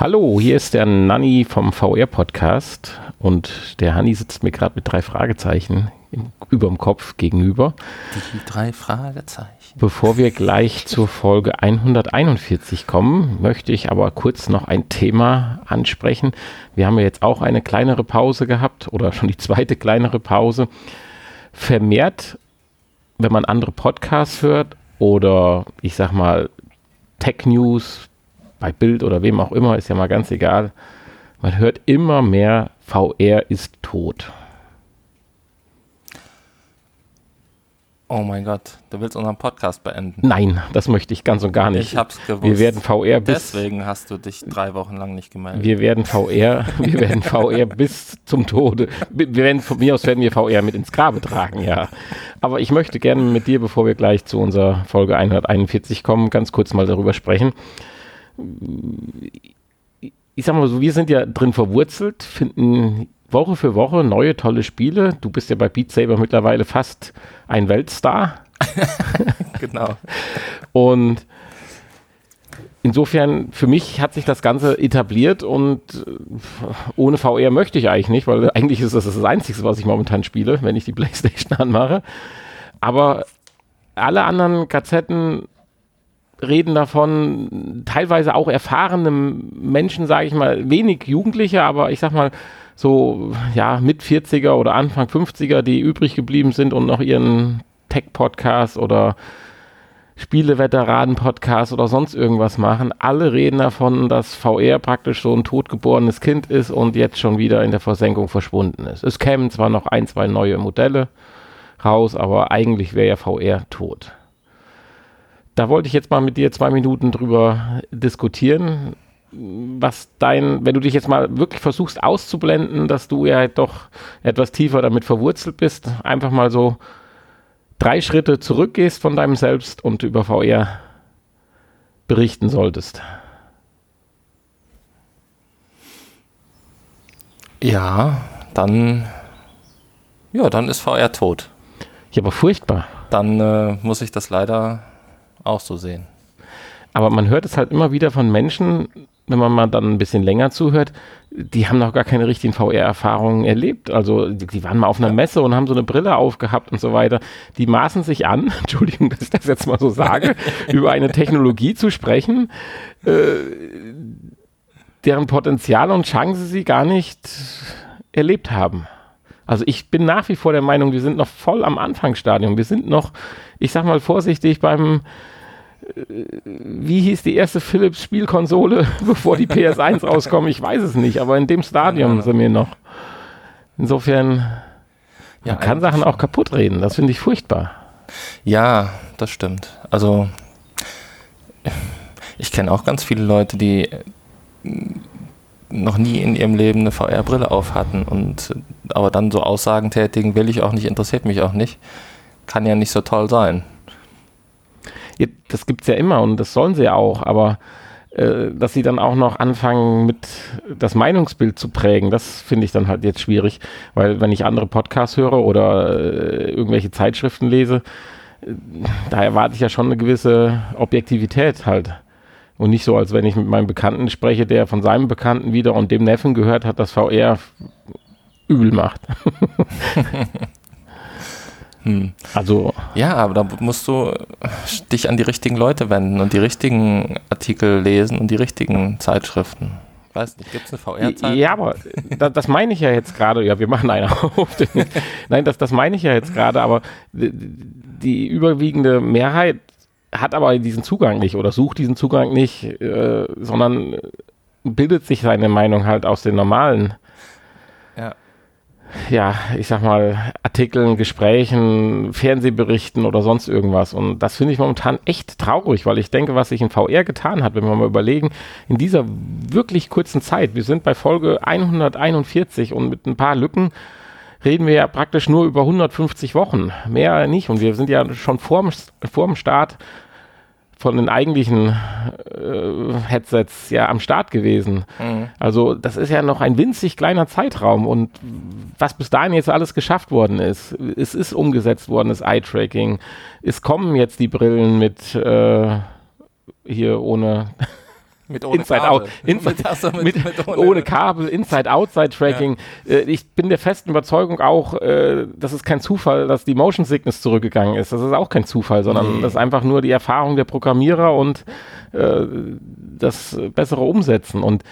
Hallo, hier ist der Nanni vom VR-Podcast und der Hanni sitzt mir gerade mit drei Fragezeichen über dem Kopf gegenüber. Die drei Fragezeichen. Bevor wir gleich zur Folge 141 kommen, möchte ich aber kurz noch ein Thema ansprechen. Wir haben ja jetzt auch eine kleinere Pause gehabt oder schon die zweite kleinere Pause. Vermehrt, wenn man andere Podcasts hört oder ich sag mal Tech News, bei Bild oder wem auch immer, ist ja mal ganz egal. Man hört immer mehr, VR ist tot. Oh mein Gott, du willst unseren Podcast beenden? Nein, das möchte ich ganz und gar nicht. Ich hab's gewusst. Wir werden VR bis. Deswegen hast du dich drei Wochen lang nicht gemeldet. Wir werden VR, wir werden VR bis zum Tode. Wir werden, von mir aus werden wir VR mit ins Grabe tragen, ja. Aber ich möchte gerne mit dir, bevor wir gleich zu unserer Folge 141 kommen, ganz kurz mal darüber sprechen ich sag mal so, wir sind ja drin verwurzelt, finden Woche für Woche neue tolle Spiele. Du bist ja bei Beat Saber mittlerweile fast ein Weltstar. genau. Und insofern, für mich hat sich das Ganze etabliert und äh, ohne VR möchte ich eigentlich nicht, weil eigentlich ist das das Einzige, was ich momentan spiele, wenn ich die Playstation anmache. Aber alle anderen Gazetten reden davon, teilweise auch erfahrene Menschen, sage ich mal, wenig Jugendliche, aber ich sag mal so, ja, mit 40er oder Anfang 50er, die übrig geblieben sind und noch ihren Tech-Podcast oder Spieleveteranen-Podcast oder sonst irgendwas machen. Alle reden davon, dass VR praktisch so ein totgeborenes Kind ist und jetzt schon wieder in der Versenkung verschwunden ist. Es kämen zwar noch ein, zwei neue Modelle raus, aber eigentlich wäre ja VR tot da wollte ich jetzt mal mit dir zwei Minuten drüber diskutieren, was dein, wenn du dich jetzt mal wirklich versuchst auszublenden, dass du ja doch etwas tiefer damit verwurzelt bist, einfach mal so drei Schritte zurückgehst von deinem Selbst und über VR berichten solltest. Ja, dann, ja, dann ist VR tot. Ja, aber furchtbar. Dann äh, muss ich das leider auch so sehen. Aber man hört es halt immer wieder von Menschen, wenn man mal dann ein bisschen länger zuhört, die haben noch gar keine richtigen VR-Erfahrungen erlebt. Also die, die, waren mal auf einer Messe und haben so eine Brille aufgehabt und so weiter. Die maßen sich an, Entschuldigung, dass ich das jetzt mal so sage, über eine Technologie zu sprechen, äh, deren Potenzial und Chance sie gar nicht erlebt haben. Also ich bin nach wie vor der Meinung, wir sind noch voll am Anfangsstadium. Wir sind noch, ich sag mal vorsichtig, beim wie hieß die erste Philips Spielkonsole, bevor die PS1 rauskommt? Ich weiß es nicht, aber in dem Stadium ja. sind wir noch. Insofern, ja, man kann Sachen auch kaputt reden. Das finde ich furchtbar. Ja, das stimmt. Also, ich kenne auch ganz viele Leute, die noch nie in ihrem Leben eine VR-Brille auf hatten und aber dann so Aussagen tätigen, will ich auch nicht, interessiert mich auch nicht. Kann ja nicht so toll sein das gibt es ja immer und das sollen sie ja auch, aber äh, dass sie dann auch noch anfangen, mit das Meinungsbild zu prägen, das finde ich dann halt jetzt schwierig, weil wenn ich andere Podcasts höre oder äh, irgendwelche Zeitschriften lese, äh, da erwarte ich ja schon eine gewisse Objektivität halt. Und nicht so, als wenn ich mit meinem Bekannten spreche, der von seinem Bekannten wieder und dem Neffen gehört hat, dass VR übel macht. Hm. Also. Ja, aber da musst du dich an die richtigen Leute wenden und die richtigen Artikel lesen und die richtigen Zeitschriften. Weiß nicht, gibt es eine VR-Zeit? Ja, aber das, das meine ich ja jetzt gerade. Ja, wir machen eine auf. Nein, das, das meine ich ja jetzt gerade, aber die, die, überwiegende Mehrheit hat aber diesen Zugang nicht oder sucht diesen Zugang nicht, äh, sondern bildet sich seine Meinung halt aus den normalen ja, ich sag mal, Artikeln, Gesprächen, Fernsehberichten oder sonst irgendwas. Und das finde ich momentan echt traurig, weil ich denke, was sich in VR getan hat, wenn wir mal überlegen, in dieser wirklich kurzen Zeit, wir sind bei Folge 141 und mit ein paar Lücken reden wir ja praktisch nur über 150 Wochen, mehr nicht. Und wir sind ja schon vorm, vorm Start von den eigentlichen äh, Headsets ja am Start gewesen. Mhm. Also das ist ja noch ein winzig kleiner Zeitraum und was bis dahin jetzt alles geschafft worden ist, es ist umgesetzt worden, das Eye-Tracking, es kommen jetzt die Brillen mit äh, hier ohne Mit ohne Inside Kabel. Out. Inside, mit, mit, mit ohne, ohne, Kabel, Inside-Outside-Tracking. Ja. Äh, ich bin der festen Überzeugung auch, äh, das ist kein Zufall, dass die Motion Sickness zurückgegangen ist. Das ist auch kein Zufall, sondern nee. das ist einfach nur die Erfahrung der Programmierer und äh, das bessere Umsetzen. Und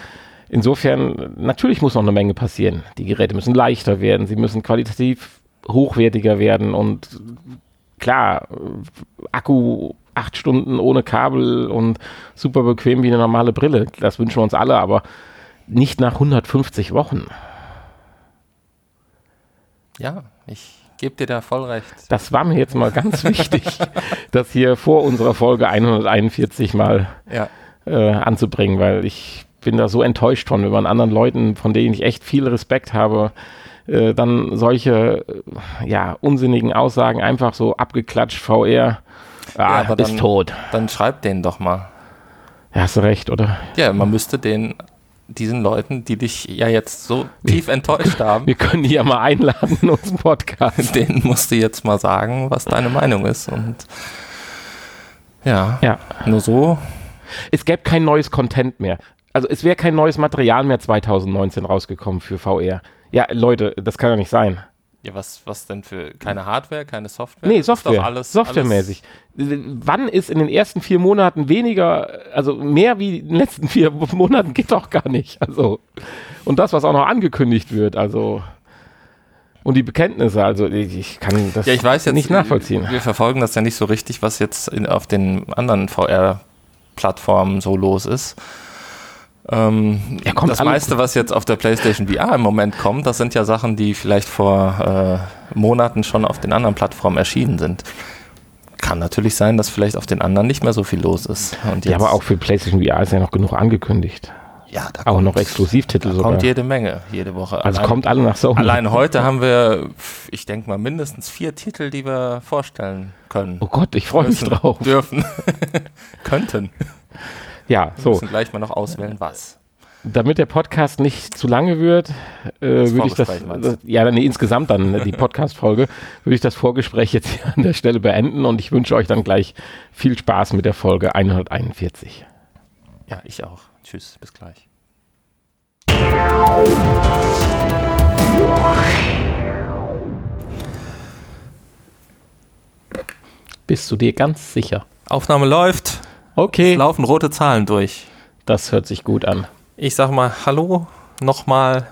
insofern, natürlich muss noch eine Menge passieren. Die Geräte müssen leichter werden, sie müssen qualitativ hochwertiger werden und klar, Akku acht Stunden ohne Kabel und super bequem wie eine normale Brille. Das wünschen wir uns alle, aber nicht nach 150 Wochen. Ja, ich gebe dir da voll recht. Das war mir jetzt mal ganz wichtig, das hier vor unserer Folge 141 mal ja. äh, anzubringen, weil ich bin da so enttäuscht von, wenn man anderen Leuten, von denen ich echt viel Respekt habe, äh, dann solche äh, ja, unsinnigen Aussagen einfach so abgeklatscht, VR Ah, ja, ist dann, tot. Dann schreib den doch mal. Ja, hast du recht, oder? Ja, man müsste den diesen Leuten, die dich ja jetzt so tief enttäuscht haben. Wir können die ja mal einladen in unseren Podcast. Den musst du jetzt mal sagen, was deine Meinung ist. Und ja, ja. nur so. Es gäbe kein neues Content mehr. Also es wäre kein neues Material mehr 2019 rausgekommen für VR. Ja, Leute, das kann ja nicht sein. Ja, was, was denn für keine Hardware, keine Software? Nee, Software. Alles, Softwaremäßig. Alles Wann ist in den ersten vier Monaten weniger, also mehr wie in den letzten vier Monaten geht doch gar nicht. Also, und das, was auch noch angekündigt wird, also. Und die Bekenntnisse, also ich kann das ja, ich weiß jetzt, nicht nachvollziehen. Wir verfolgen das ja nicht so richtig, was jetzt in, auf den anderen VR-Plattformen so los ist. Ähm, ja, das meiste, was jetzt auf der PlayStation VR im Moment kommt, das sind ja Sachen, die vielleicht vor äh, Monaten schon auf den anderen Plattformen erschienen sind. Kann natürlich sein, dass vielleicht auf den anderen nicht mehr so viel los ist. Und ja, aber auch für PlayStation VR ist ja noch genug angekündigt. Ja, da auch kommt, noch Exklusivtitel da sogar. Kommt jede Menge, jede Woche. Also allein, kommt alle nach Sony. Allein heute haben wir, ich denke mal, mindestens vier Titel, die wir vorstellen können. Oh Gott, ich freue mich drauf. Dürfen. Könnten. Ja, so. Wir müssen gleich mal noch auswählen, was. Damit der Podcast nicht zu lange wird, äh, würde ich das, das ja, nee, insgesamt dann ne, die Podcast-Folge, würde ich das Vorgespräch jetzt hier an der Stelle beenden und ich wünsche euch dann gleich viel Spaß mit der Folge 141. Ja, ich auch. Tschüss, bis gleich. Bist du dir ganz sicher? Aufnahme läuft. Okay. Es laufen rote Zahlen durch. Das hört sich gut an. Ich sag mal Hallo nochmal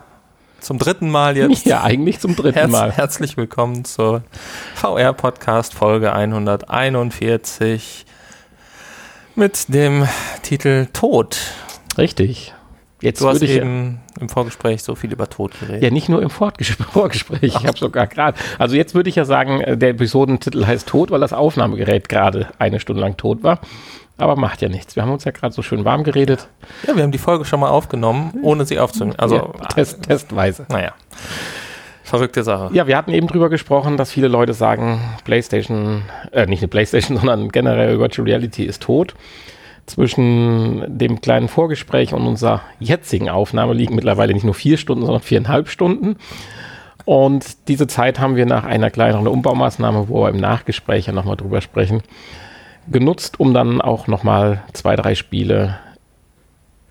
zum dritten Mal jetzt. Ja, eigentlich zum dritten Herz, Mal. Herzlich willkommen zur VR-Podcast Folge 141 mit dem Titel Tod. Richtig. Jetzt du hast eben ja, im Vorgespräch so viel über Tod geredet. Ja, nicht nur im Vorgespräch, ich habe sogar gerade. Also jetzt würde ich ja sagen, äh, der Episodentitel heißt Tod, weil das Aufnahmegerät gerade eine Stunde lang tot war. Aber macht ja nichts. Wir haben uns ja gerade so schön warm geredet. Ja, wir haben die Folge schon mal aufgenommen, ohne sie aufzunehmen. Also ja, Test, testweise. Naja. Verrückte Sache. Ja, wir hatten eben drüber gesprochen, dass viele Leute sagen, PlayStation, äh, nicht eine PlayStation, sondern generell Virtual Reality ist tot. Zwischen dem kleinen Vorgespräch und unserer jetzigen Aufnahme liegen mittlerweile nicht nur vier Stunden, sondern viereinhalb Stunden. Und diese Zeit haben wir nach einer kleineren Umbaumaßnahme, wo wir im Nachgespräch ja nochmal drüber sprechen, genutzt, um dann auch nochmal zwei, drei Spiele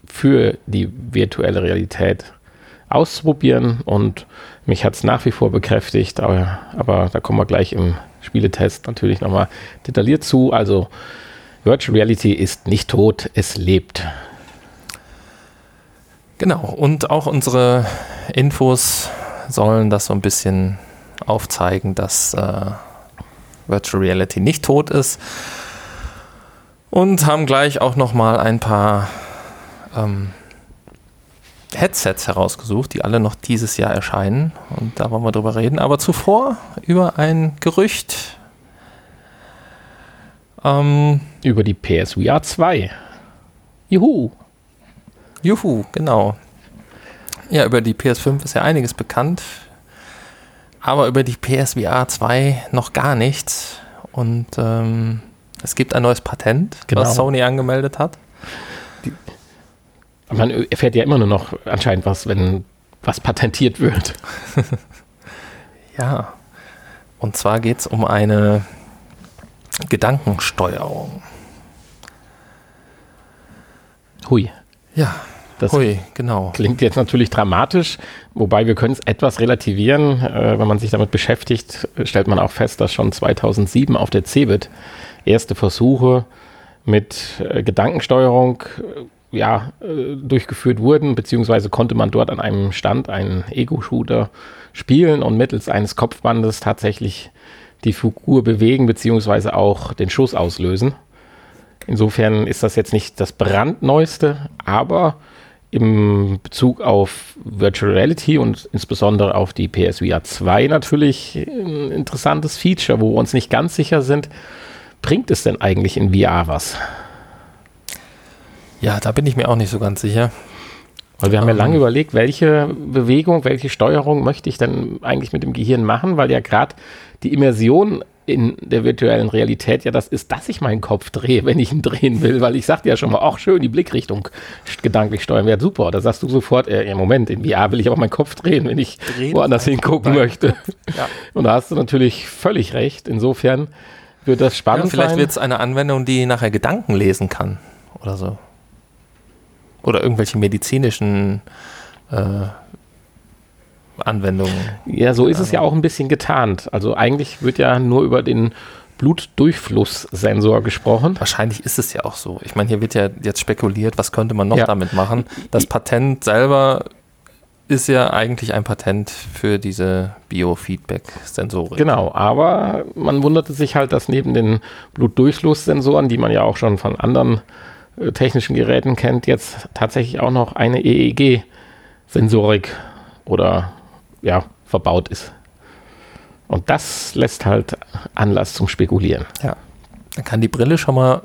für die virtuelle Realität auszuprobieren und mich hat es nach wie vor bekräftigt, aber, aber, da kommen wir gleich im Spieletest natürlich nochmal detailliert zu. Also Virtual Reality ist nicht tot, es lebt. Genau, und auch unsere Infos sollen das so ein bisschen aufzeigen, dass äh, Virtual Reality nicht tot ist und haben gleich auch noch mal ein paar ähm, Headsets herausgesucht, die alle noch dieses Jahr erscheinen und da wollen wir drüber reden. Aber zuvor über ein Gerücht. Ähm, über die PSVR 2. Juhu. Juhu, genau. Ja, über die PS5 ist ja einiges bekannt, aber über die PSVR 2 noch gar nichts. Und ähm, es gibt ein neues Patent, genau. was Sony angemeldet hat. Die, man erfährt ja immer nur noch anscheinend was, wenn was patentiert wird. ja. Und zwar geht es um eine Gedankensteuerung. Hui. Ja, das Hui, genau. klingt jetzt natürlich dramatisch, wobei wir können es etwas relativieren. Äh, wenn man sich damit beschäftigt, stellt man auch fest, dass schon 2007 auf der CeBIT erste Versuche mit äh, Gedankensteuerung äh, ja, äh, durchgeführt wurden, beziehungsweise konnte man dort an einem Stand einen Ego-Shooter spielen und mittels eines Kopfbandes tatsächlich die Figur bewegen, beziehungsweise auch den Schuss auslösen. Insofern ist das jetzt nicht das brandneueste, aber im Bezug auf Virtual Reality und insbesondere auf die PSVR 2 natürlich ein interessantes Feature, wo wir uns nicht ganz sicher sind, bringt es denn eigentlich in VR was? Ja, da bin ich mir auch nicht so ganz sicher. Weil wir haben ja lange ähm. überlegt, welche Bewegung, welche Steuerung möchte ich denn eigentlich mit dem Gehirn machen, weil ja gerade die Immersion in der virtuellen Realität ja das ist, dass ich meinen Kopf drehe, wenn ich ihn drehen will, weil ich sagte ja schon mal, ach schön, die Blickrichtung gedanklich steuern wäre super. Da sagst du sofort, äh, im Moment, in VR will ich aber meinen Kopf drehen, wenn ich drehen woanders hingucken möchte. Ja. Und da hast du natürlich völlig recht. Insofern wird das spannend ja, Vielleicht wird es eine Anwendung, die nachher Gedanken lesen kann oder so. Oder irgendwelche medizinischen äh, Anwendungen. Ja, so ist es ja auch ein bisschen getarnt. Also eigentlich wird ja nur über den Blutdurchflusssensor gesprochen. Wahrscheinlich ist es ja auch so. Ich meine, hier wird ja jetzt spekuliert, was könnte man noch ja. damit machen. Das Patent selber ist ja eigentlich ein Patent für diese Biofeedback-Sensorik. Genau, aber man wunderte sich halt, dass neben den Blutdurchflusssensoren, die man ja auch schon von anderen äh, technischen Geräten kennt, jetzt tatsächlich auch noch eine EEG-Sensorik oder ja, verbaut ist. Und das lässt halt Anlass zum Spekulieren. Ja. Dann kann die Brille schon mal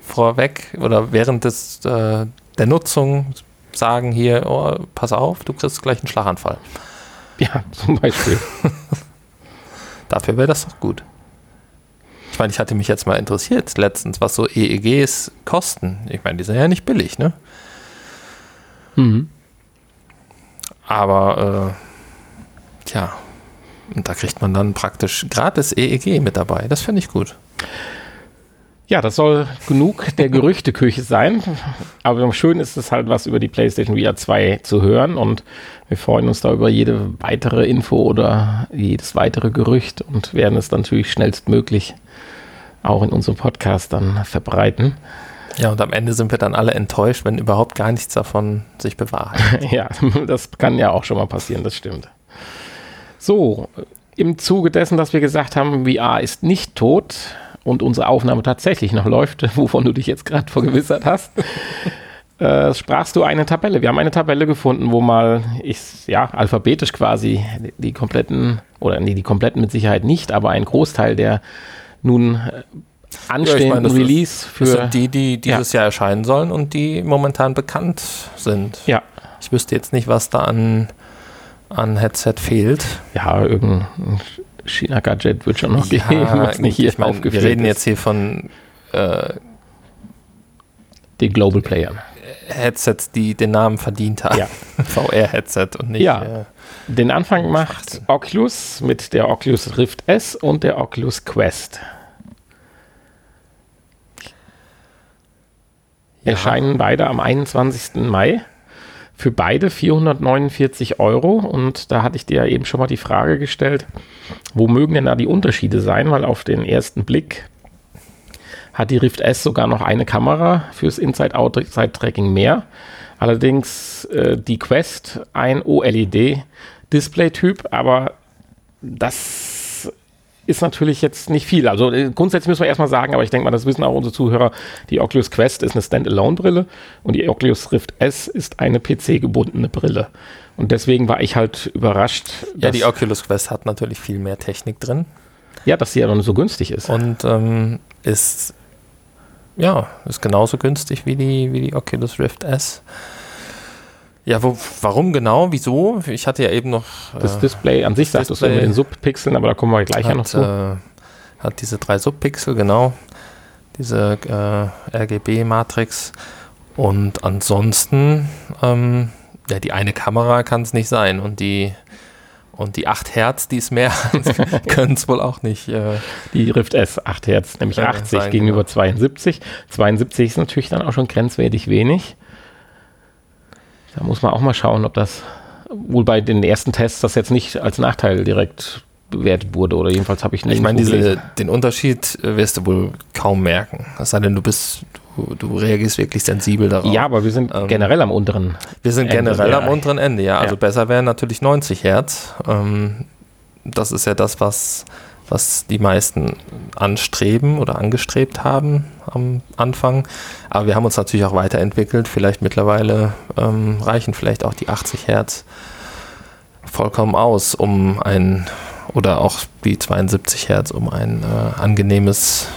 vorweg oder während des, äh, der Nutzung sagen hier, oh, pass auf, du kriegst gleich einen Schlaganfall. Ja, zum Beispiel. Dafür wäre das doch gut. Ich meine, ich hatte mich jetzt mal interessiert letztens, was so EEGs kosten. Ich meine, die sind ja nicht billig, ne? Mhm. Aber äh, Tja, und da kriegt man dann praktisch gratis EEG mit dabei. Das finde ich gut. Ja, das soll genug der Gerüchteküche sein. Aber schön ist es halt, was über die PlayStation VR 2 zu hören. Und wir freuen uns da über jede weitere Info oder jedes weitere Gerücht und werden es natürlich schnellstmöglich auch in unserem Podcast dann verbreiten. Ja, und am Ende sind wir dann alle enttäuscht, wenn überhaupt gar nichts davon sich bewahrheitet. ja, das kann ja auch schon mal passieren, das stimmt. So, im Zuge dessen, dass wir gesagt haben, VR ist nicht tot und unsere Aufnahme tatsächlich noch läuft, wovon du dich jetzt gerade vergewissert hast, äh, sprachst du eine Tabelle. Wir haben eine Tabelle gefunden, wo mal ich, ja, alphabetisch quasi die, kompletten, oder nee, die kompletten mit Sicherheit nicht, aber ein Großteil der nun äh, anstehenden ja, meine, Release ist, für. Das sind die, die dieses ja. Jahr erscheinen sollen und die momentan bekannt sind. Ja. Ich wüsste jetzt nicht, was da an an Headset fehlt. Ja, irgendein China-Gadget wird schon noch ja, geben, was nicht hier ich mein, Wir reden ist. jetzt hier von äh, den Global Playern. Headsets, die den Namen verdient haben. Ja. VR-Headset und nicht. Ja. Äh, den Anfang macht Oculus mit der Oculus Rift S und der Oculus Quest. Ja. Erscheinen beide am 21. Mai für beide 449 Euro. Und da hatte ich dir ja eben schon mal die Frage gestellt, wo mögen denn da die Unterschiede sein? Weil auf den ersten Blick hat die Rift S sogar noch eine Kamera fürs Inside-Out-Tracking mehr. Allerdings äh, die Quest ein OLED-Display-Typ, aber das ist natürlich jetzt nicht viel. Also äh, grundsätzlich müssen wir erstmal sagen, aber ich denke mal, das wissen auch unsere Zuhörer, die Oculus Quest ist eine Standalone-Brille und die Oculus Rift S ist eine PC-gebundene Brille. Und deswegen war ich halt überrascht. Ja, die Oculus Quest hat natürlich viel mehr Technik drin. Ja, dass sie ja noch so günstig ist. Und ähm, ist ja, ist genauso günstig wie die, wie die Oculus Rift S. Ja, wo, warum genau? Wieso? Ich hatte ja eben noch. Das äh, Display an sich sagt es mit den Subpixeln, aber da kommen wir gleich hat, ja noch zu. Äh, hat diese drei Subpixel, genau. Diese äh, RGB-Matrix. Und ansonsten, ähm, ja, die eine Kamera kann es nicht sein. Und die, und die 8 Hertz, die es mehr können es wohl auch nicht. Äh, die Rift S 8 Hertz, nämlich 80 sein, gegenüber genau. 72. 72 ist natürlich dann auch schon grenzwertig wenig. Da muss man auch mal schauen, ob das wohl bei den ersten Tests das jetzt nicht als Nachteil direkt bewertet wurde oder jedenfalls habe ich nicht. Ich meine, diese, den Unterschied wirst du wohl kaum merken. Es sei denn, du bist, du, du reagierst wirklich sensibel darauf. Ja, aber wir sind ähm, generell am unteren. Wir sind Ende, generell am unteren Ende, ja. Also ja. besser wären natürlich 90 Hertz. Ähm, das ist ja das, was, was die meisten anstreben oder angestrebt haben am Anfang. Aber wir haben uns natürlich auch weiterentwickelt. Vielleicht mittlerweile ähm, reichen vielleicht auch die 80 Hertz vollkommen aus, um ein oder auch die 72 Hertz, um ein äh, angenehmes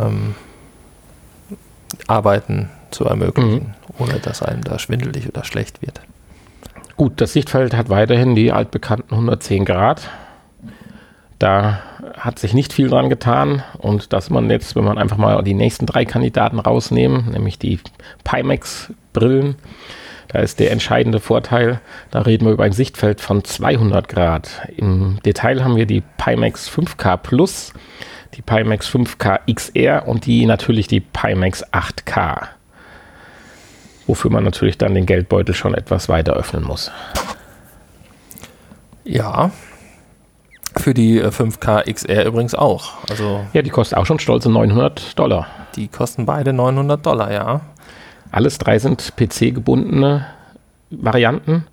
ähm, Arbeiten zu ermöglichen, mhm. ohne dass einem da schwindelig oder schlecht wird. Gut, das Sichtfeld hat weiterhin die altbekannten 110 Grad. Da hat sich nicht viel dran getan und dass man jetzt, wenn man einfach mal die nächsten drei Kandidaten rausnehmen, nämlich die Pimax-Brillen, da ist der entscheidende Vorteil, da reden wir über ein Sichtfeld von 200 Grad. Im Detail haben wir die Pimax 5K Plus, die Pimax 5K XR und die natürlich die Pimax 8K. Wofür man natürlich dann den Geldbeutel schon etwas weiter öffnen muss. Ja, für die 5K äh, XR übrigens auch. Also ja, die kosten auch schon stolze 900 Dollar. Die kosten beide 900 Dollar, ja. Alles drei sind PC-gebundene Varianten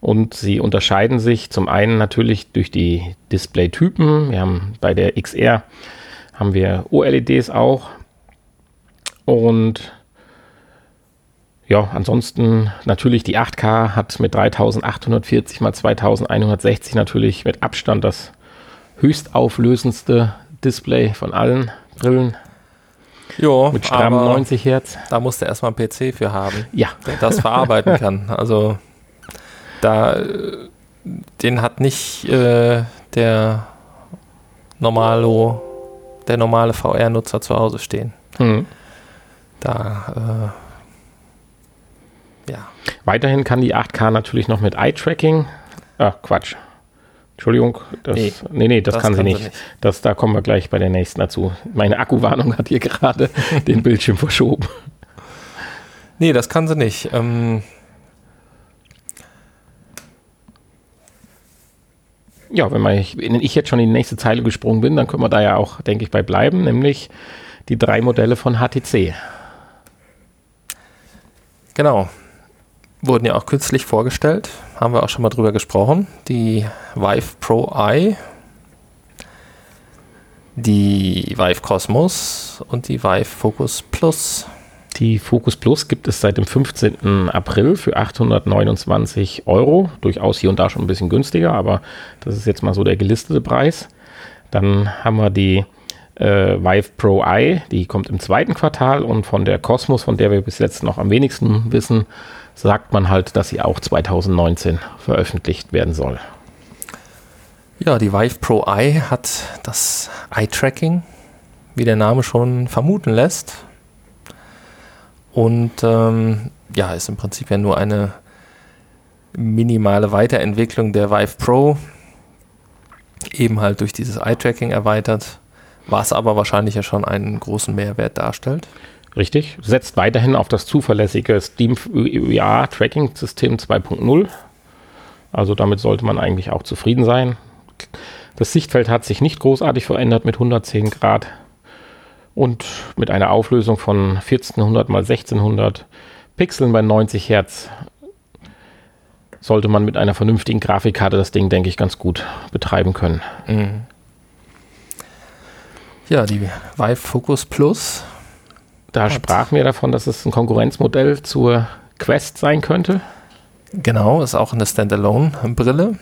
und sie unterscheiden sich zum einen natürlich durch die Display-Typen. Wir haben bei der XR haben wir OLEDs auch und ja, ansonsten natürlich die 8K hat mit 3840 x 2160 natürlich mit Abstand das höchstauflösendste Display von allen Brillen. Jo, mit strammen 90 Hertz. Da musst du erstmal einen PC für haben, ja. der das verarbeiten kann. Also da den hat nicht äh, der normalo, der normale VR-Nutzer zu Hause stehen. Hm. Da äh, ja. Weiterhin kann die 8K natürlich noch mit Eye-Tracking. Ach, Quatsch. Entschuldigung, das, nee, nee, nee das, das kann, sie nicht. nicht. Das, da kommen wir gleich bei der nächsten dazu. Meine Akkuwarnung hat hier gerade den Bildschirm verschoben. Nee, das kann sie nicht. Ähm ja, wenn, man, wenn ich jetzt schon in die nächste Zeile gesprungen bin, dann können wir da ja auch, denke ich, bei bleiben, nämlich die drei Modelle von HTC. Genau wurden ja auch kürzlich vorgestellt, haben wir auch schon mal drüber gesprochen. Die Vive Pro Eye, die Vive Cosmos und die Vive Focus Plus. Die Focus Plus gibt es seit dem 15. April für 829 Euro. Durchaus hier und da schon ein bisschen günstiger, aber das ist jetzt mal so der gelistete Preis. Dann haben wir die äh, Vive Pro Eye, die kommt im zweiten Quartal und von der Cosmos, von der wir bis jetzt noch am wenigsten wissen, sagt man halt, dass sie auch 2019 veröffentlicht werden soll. Ja, die Vive Pro Eye hat das Eye-Tracking, wie der Name schon vermuten lässt. Und ähm, ja, ist im Prinzip ja nur eine minimale Weiterentwicklung der Vive Pro. Eben halt durch dieses Eye-Tracking erweitert, was aber wahrscheinlich ja schon einen großen Mehrwert darstellt. Richtig. Setzt weiterhin auf das zuverlässige Steam VR Tracking System 2.0. Also damit sollte man eigentlich auch zufrieden sein. Das Sichtfeld hat sich nicht großartig verändert mit 110 Grad und mit einer Auflösung von 1400 x 1600 Pixeln bei 90 Hertz sollte man mit einer vernünftigen Grafikkarte das Ding, denke ich, ganz gut betreiben können. Mhm. Ja, die Vive Focus Plus da Hat. sprachen wir davon, dass es ein Konkurrenzmodell zur Quest sein könnte. Genau, ist auch eine Standalone-Brille.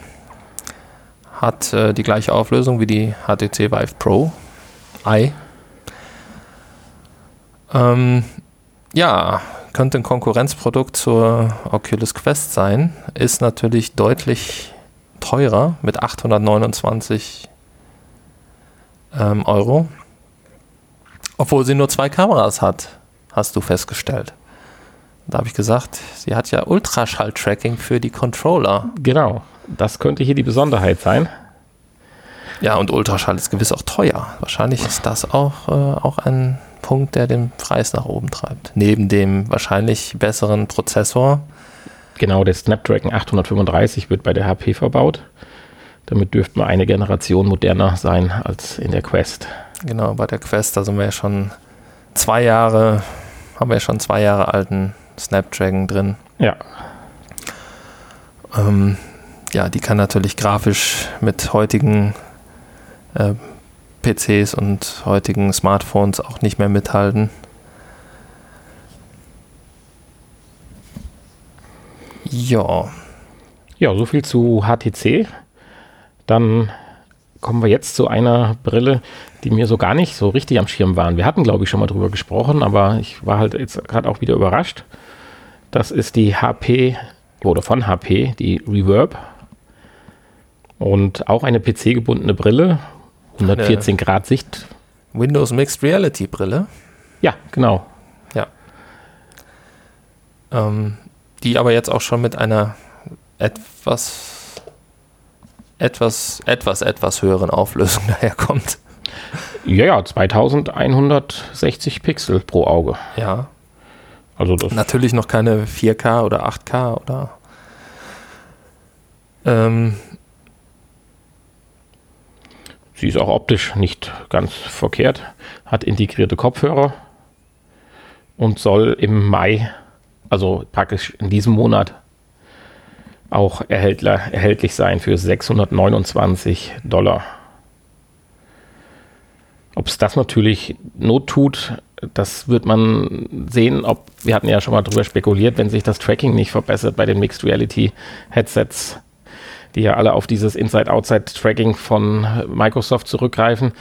Hat äh, die gleiche Auflösung wie die HTC Vive Pro i. Ähm, ja, könnte ein Konkurrenzprodukt zur Oculus Quest sein. Ist natürlich deutlich teurer mit 829 ähm, Euro. Obwohl sie nur zwei Kameras hat, hast du festgestellt. Da habe ich gesagt, sie hat ja Ultraschall-Tracking für die Controller. Genau, das könnte hier die Besonderheit sein. Ja, und Ultraschall ist gewiss auch teuer. Wahrscheinlich ist das auch, äh, auch ein Punkt, der den Preis nach oben treibt. Neben dem wahrscheinlich besseren Prozessor. Genau, der Snapdragon 835 wird bei der HP verbaut. Damit dürften wir eine Generation moderner sein als in der Quest. Genau, bei der Quest, da sind wir ja schon zwei Jahre, haben wir ja schon zwei Jahre alten Snapdragon drin. Ja. Ähm, ja, die kann natürlich grafisch mit heutigen äh, PCs und heutigen Smartphones auch nicht mehr mithalten. Ja. Ja, so viel zu HTC. Dann kommen wir jetzt zu einer Brille, die mir so gar nicht so richtig am Schirm waren. Wir hatten, glaube ich, schon mal drüber gesprochen, aber ich war halt jetzt gerade auch wieder überrascht. Das ist die HP oder von HP, die Reverb. Und auch eine PC-gebundene Brille, 114 eine Grad Sicht. Windows Mixed Reality Brille. Ja, genau. Ja. Ähm, die aber jetzt auch schon mit einer etwas, etwas, etwas, etwas höheren Auflösung daherkommt. Ja, ja, 2160 Pixel pro Auge. Ja. Also das Natürlich noch keine 4K oder 8K oder. Ähm, Sie ist auch optisch nicht ganz verkehrt, hat integrierte Kopfhörer und soll im Mai, also praktisch in diesem Monat, auch erhältlich sein für 629 Dollar. Ob es das natürlich Not tut, das wird man sehen. Ob wir hatten ja schon mal darüber spekuliert, wenn sich das Tracking nicht verbessert bei den Mixed Reality Headsets, die ja alle auf dieses Inside-Outside-Tracking von Microsoft zurückgreifen.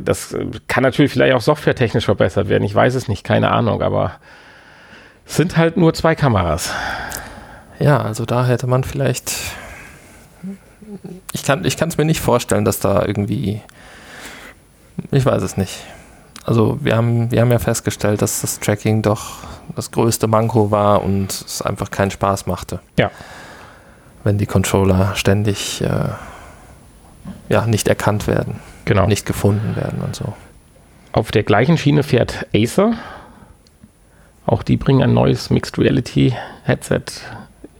Das kann natürlich vielleicht auch softwaretechnisch verbessert werden. Ich weiß es nicht, keine Ahnung, aber es sind halt nur zwei Kameras. Ja, also da hätte man vielleicht. Ich kann es mir nicht vorstellen, dass da irgendwie ich weiß es nicht. Also wir haben, wir haben ja festgestellt, dass das Tracking doch das größte Manko war und es einfach keinen Spaß machte. Ja. Wenn die Controller ständig äh, ja, nicht erkannt werden, genau. nicht gefunden werden und so. Auf der gleichen Schiene fährt Acer. Auch die bringen ein neues Mixed Reality Headset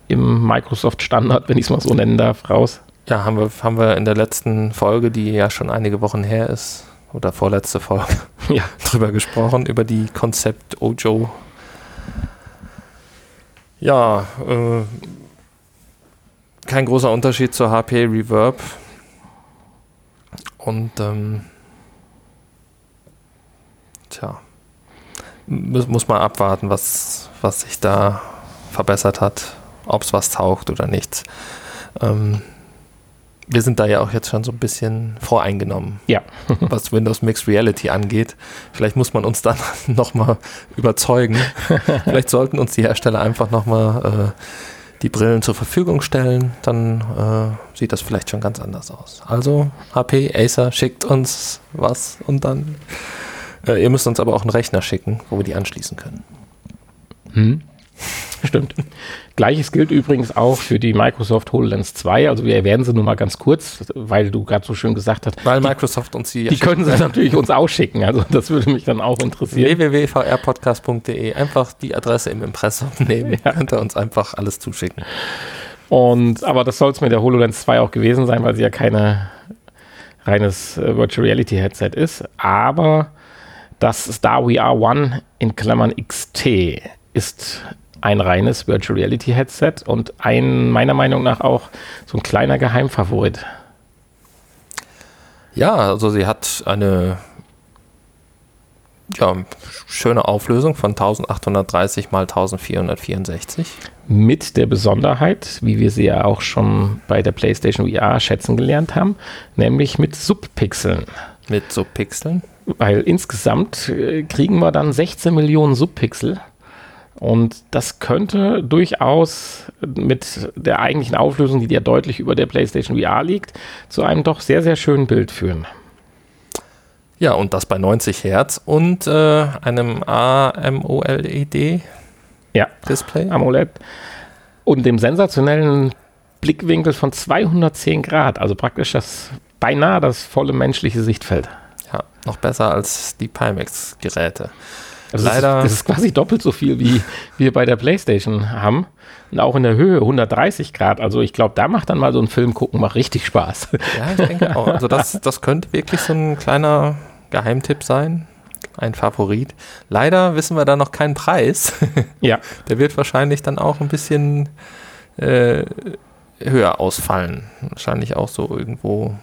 im Microsoft Standard, wenn ich es mal so nennen darf, raus. Ja, haben wir, haben wir in der letzten Folge, die ja schon einige Wochen her ist, oder vorletzte Folge ja. drüber gesprochen, über die Konzept Ojo. Ja, äh, kein großer Unterschied zur HP Reverb. Und ähm, tja, muss, muss man abwarten, was, was sich da verbessert hat, ob es was taugt oder nichts. Ähm, wir sind da ja auch jetzt schon so ein bisschen voreingenommen, ja. was Windows Mixed Reality angeht. Vielleicht muss man uns dann nochmal überzeugen. Vielleicht sollten uns die Hersteller einfach nochmal äh, die Brillen zur Verfügung stellen. Dann äh, sieht das vielleicht schon ganz anders aus. Also, HP, Acer, schickt uns was und dann. Äh, ihr müsst uns aber auch einen Rechner schicken, wo wir die anschließen können. Hm. Stimmt. Gleiches gilt übrigens auch für die Microsoft HoloLens 2. Also wir erwähnen sie nur mal ganz kurz, weil du gerade so schön gesagt hast. Weil Microsoft uns die. Die können sie natürlich uns auch schicken. Also das würde mich dann auch interessieren. www.vrpodcast.de. Einfach die Adresse im Impressum nehmen. Ja. Könnt ihr uns einfach alles zuschicken. Und aber das soll es mit der HoloLens 2 auch gewesen sein, weil sie ja keine reines äh, Virtual Reality Headset ist. Aber das Star VR One in Klammern XT ist ein reines Virtual Reality Headset und ein, meiner Meinung nach auch so ein kleiner Geheimfavorit. Ja, also sie hat eine ja, schöne Auflösung von 1830 mal 1464. Mit der Besonderheit, wie wir sie ja auch schon bei der PlayStation VR schätzen gelernt haben, nämlich mit Subpixeln. Mit Subpixeln? Weil insgesamt äh, kriegen wir dann 16 Millionen Subpixel und das könnte durchaus mit der eigentlichen Auflösung, die ja deutlich über der PlayStation VR liegt, zu einem doch sehr, sehr schönen Bild führen. Ja, und das bei 90 Hertz und äh, einem AMOLED ja, Display. AMOLED. Und dem sensationellen Blickwinkel von 210 Grad, also praktisch das beinahe das volle menschliche Sichtfeld. Ja, noch besser als die Pimax-Geräte. Also Leider. Das ist, das ist, quasi doppelt so viel, wie wir bei der PlayStation haben. Und auch in der Höhe 130 Grad. Also ich glaube, da macht dann mal so ein Film gucken, macht richtig Spaß. Ja, ich denke auch. Also das, das könnte wirklich so ein kleiner Geheimtipp sein. Ein Favorit. Leider wissen wir da noch keinen Preis. Ja. Der wird wahrscheinlich dann auch ein bisschen äh, höher ausfallen. Wahrscheinlich auch so irgendwo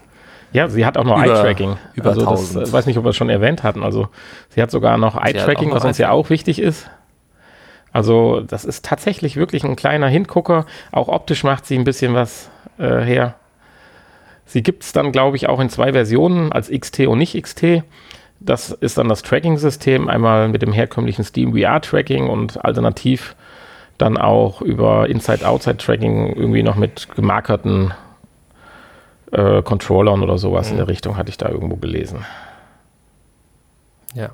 ja, sie hat auch noch Eye-Tracking. Über also 1000. Das, äh, weiß nicht, ob wir es schon erwähnt hatten. Also sie hat sogar noch Eye-Tracking, was uns ja auch wichtig ist. Also das ist tatsächlich wirklich ein kleiner Hingucker. Auch optisch macht sie ein bisschen was äh, her. Sie gibt es dann, glaube ich, auch in zwei Versionen, als XT und nicht XT. Das ist dann das Tracking-System, einmal mit dem herkömmlichen Steam VR-Tracking und alternativ dann auch über Inside-Outside-Tracking irgendwie noch mit gemarkerten äh, Controllern oder sowas mhm. in der Richtung hatte ich da irgendwo gelesen. Ja.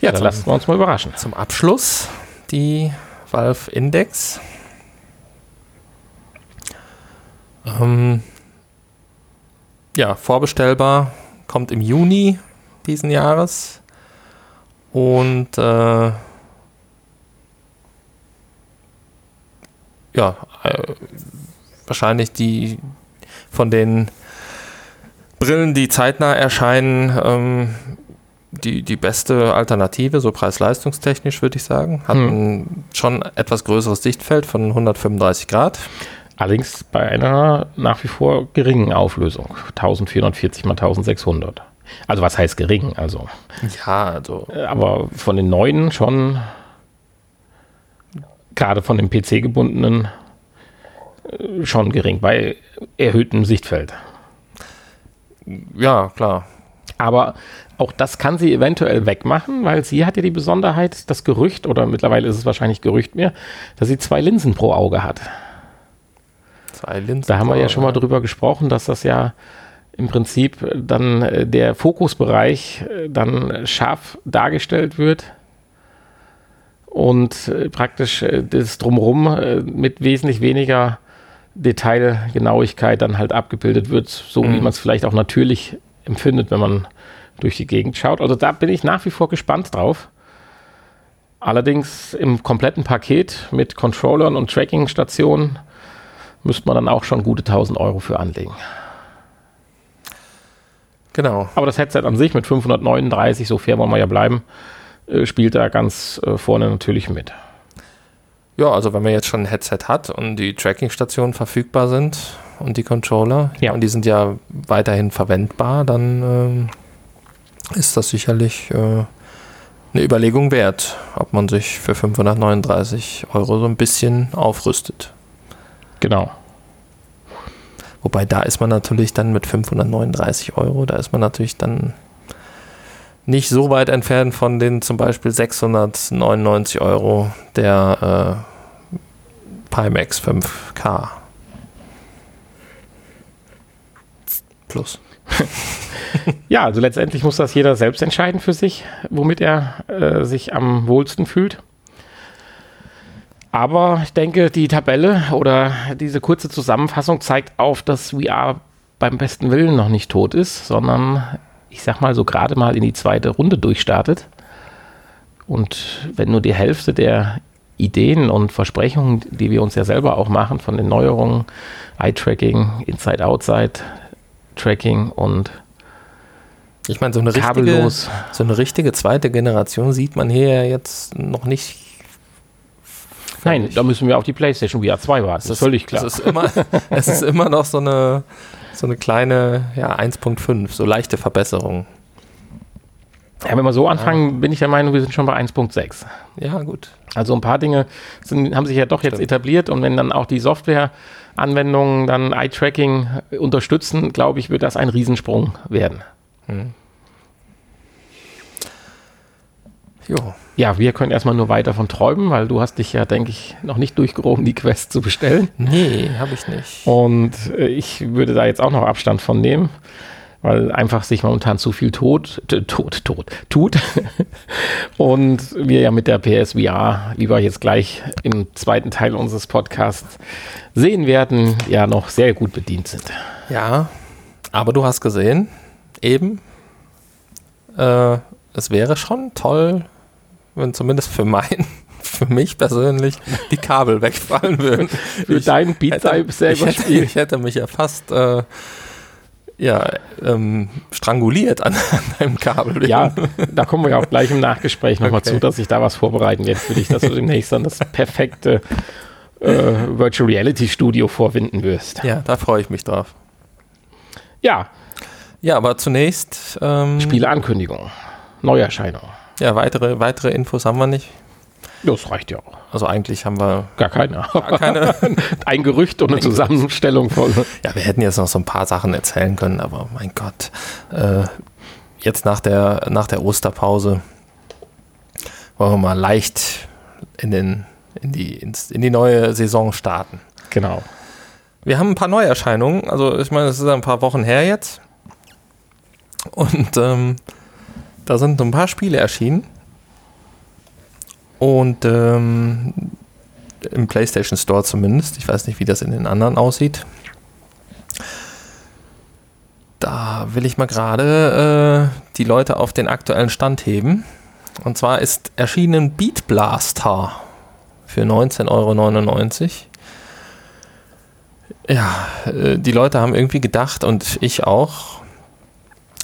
Ja, dann lassen wir uns mal überraschen. Zum Abschluss die Valve Index. Ähm, ja, vorbestellbar, kommt im Juni diesen Jahres. Und äh, ja, äh, wahrscheinlich die von den Brillen, die zeitnah erscheinen, ähm, die, die beste Alternative, so preis-leistungstechnisch würde ich sagen. Hat hm. ein schon etwas größeres Sichtfeld von 135 Grad. Allerdings bei einer nach wie vor geringen Auflösung. 1440 mal 1600. Also was heißt gering? Also. Ja, also. Äh, aber von den neuen schon, gerade von dem PC gebundenen, schon gering, bei erhöhtem Sichtfeld. Ja, klar. Aber auch das kann sie eventuell wegmachen, weil sie hat ja die Besonderheit, das Gerücht, oder mittlerweile ist es wahrscheinlich Gerücht mehr, dass sie zwei Linsen pro Auge hat. Zwei Linsen. Da haben wir ja schon mal drüber gesprochen, dass das ja im Prinzip dann äh, der Fokusbereich äh, dann scharf dargestellt wird und praktisch das drumherum mit wesentlich weniger Detailgenauigkeit dann halt abgebildet wird, so mhm. wie man es vielleicht auch natürlich empfindet, wenn man durch die Gegend schaut. Also da bin ich nach wie vor gespannt drauf. Allerdings im kompletten Paket mit Controllern und Tracking-Stationen müsste man dann auch schon gute 1000 Euro für anlegen. Genau. Aber das Headset an sich mit 539, so fair wollen wir ja bleiben, äh, spielt da ganz äh, vorne natürlich mit. Ja, also wenn man jetzt schon ein Headset hat und die Tracking-Stationen verfügbar sind und die Controller, ja. und die sind ja weiterhin verwendbar, dann ähm, ist das sicherlich äh, eine Überlegung wert, ob man sich für 539 Euro so ein bisschen aufrüstet. Genau. Wobei da ist man natürlich dann mit 539 Euro, da ist man natürlich dann nicht so weit entfernt von den zum Beispiel 699 Euro der äh, Pimax 5K. Plus. ja, also letztendlich muss das jeder selbst entscheiden für sich, womit er äh, sich am wohlsten fühlt. Aber ich denke, die Tabelle oder diese kurze Zusammenfassung zeigt auf, dass VR beim besten Willen noch nicht tot ist, sondern ich sag mal so gerade mal in die zweite Runde durchstartet. Und wenn nur die Hälfte der Ideen und Versprechungen, die wir uns ja selber auch machen von den Neuerungen, Eye-Tracking, Inside-Outside-Tracking und ich meine, so eine, richtige, so eine richtige zweite Generation sieht man hier jetzt noch nicht. Nein, da müssen wir auf die PlayStation VR 2 warten. Das ist völlig klar. Es ist immer, es ist immer noch so eine, so eine kleine ja, 1.5, so leichte Verbesserung. Ja, wenn wir so anfangen, ja. bin ich der Meinung, wir sind schon bei 1.6. Ja, gut. Also ein paar Dinge sind, haben sich ja doch Stimmt. jetzt etabliert und wenn dann auch die Software-Anwendungen dann Eye-Tracking unterstützen, glaube ich, wird das ein Riesensprung werden. Hm. Jo. Ja, wir können erstmal nur weiter von träumen, weil du hast dich ja, denke ich, noch nicht durchgerogen, die Quest zu bestellen. Nee, habe ich nicht. Und äh, ich würde da jetzt auch noch Abstand von nehmen, weil einfach sich momentan zu viel tot, tot, tot, tut. Und wir ja mit der PSVR, wie wir jetzt gleich im zweiten Teil unseres Podcasts sehen werden, ja noch sehr gut bedient sind. Ja, aber du hast gesehen, eben, äh, es wäre schon toll, wenn zumindest für mein für mich persönlich die Kabel wegfallen würden. Für ich deinen Beat ich hätte, ich hätte mich ja fast äh, ja, ähm, stranguliert an, an einem Kabel. Ja, da kommen wir ja auch gleich im Nachgespräch nochmal okay. zu, dass ich da was vorbereiten werde für dich, dass du demnächst dann das perfekte äh, Virtual Reality Studio vorwinden wirst. Ja, da freue ich mich drauf. Ja. Ja, aber zunächst ähm, Spieleankündigung, Neuerscheinung. Ja, weitere, weitere Infos haben wir nicht. Das reicht ja auch. Also eigentlich haben wir gar keine. Gar keine. ein Gerücht und eine Zusammenstellung von. Ja, wir hätten jetzt noch so ein paar Sachen erzählen können, aber mein Gott. Äh, jetzt nach der, nach der Osterpause wollen wir mal leicht in, den, in, die, ins, in die neue Saison starten. Genau. Wir haben ein paar Neuerscheinungen. Also ich meine, es ist ein paar Wochen her jetzt. Und ähm, da sind ein paar Spiele erschienen. Und ähm, im PlayStation Store zumindest. Ich weiß nicht, wie das in den anderen aussieht. Da will ich mal gerade äh, die Leute auf den aktuellen Stand heben. Und zwar ist erschienen Beat Blaster für 19,99 Euro. Ja, äh, die Leute haben irgendwie gedacht und ich auch,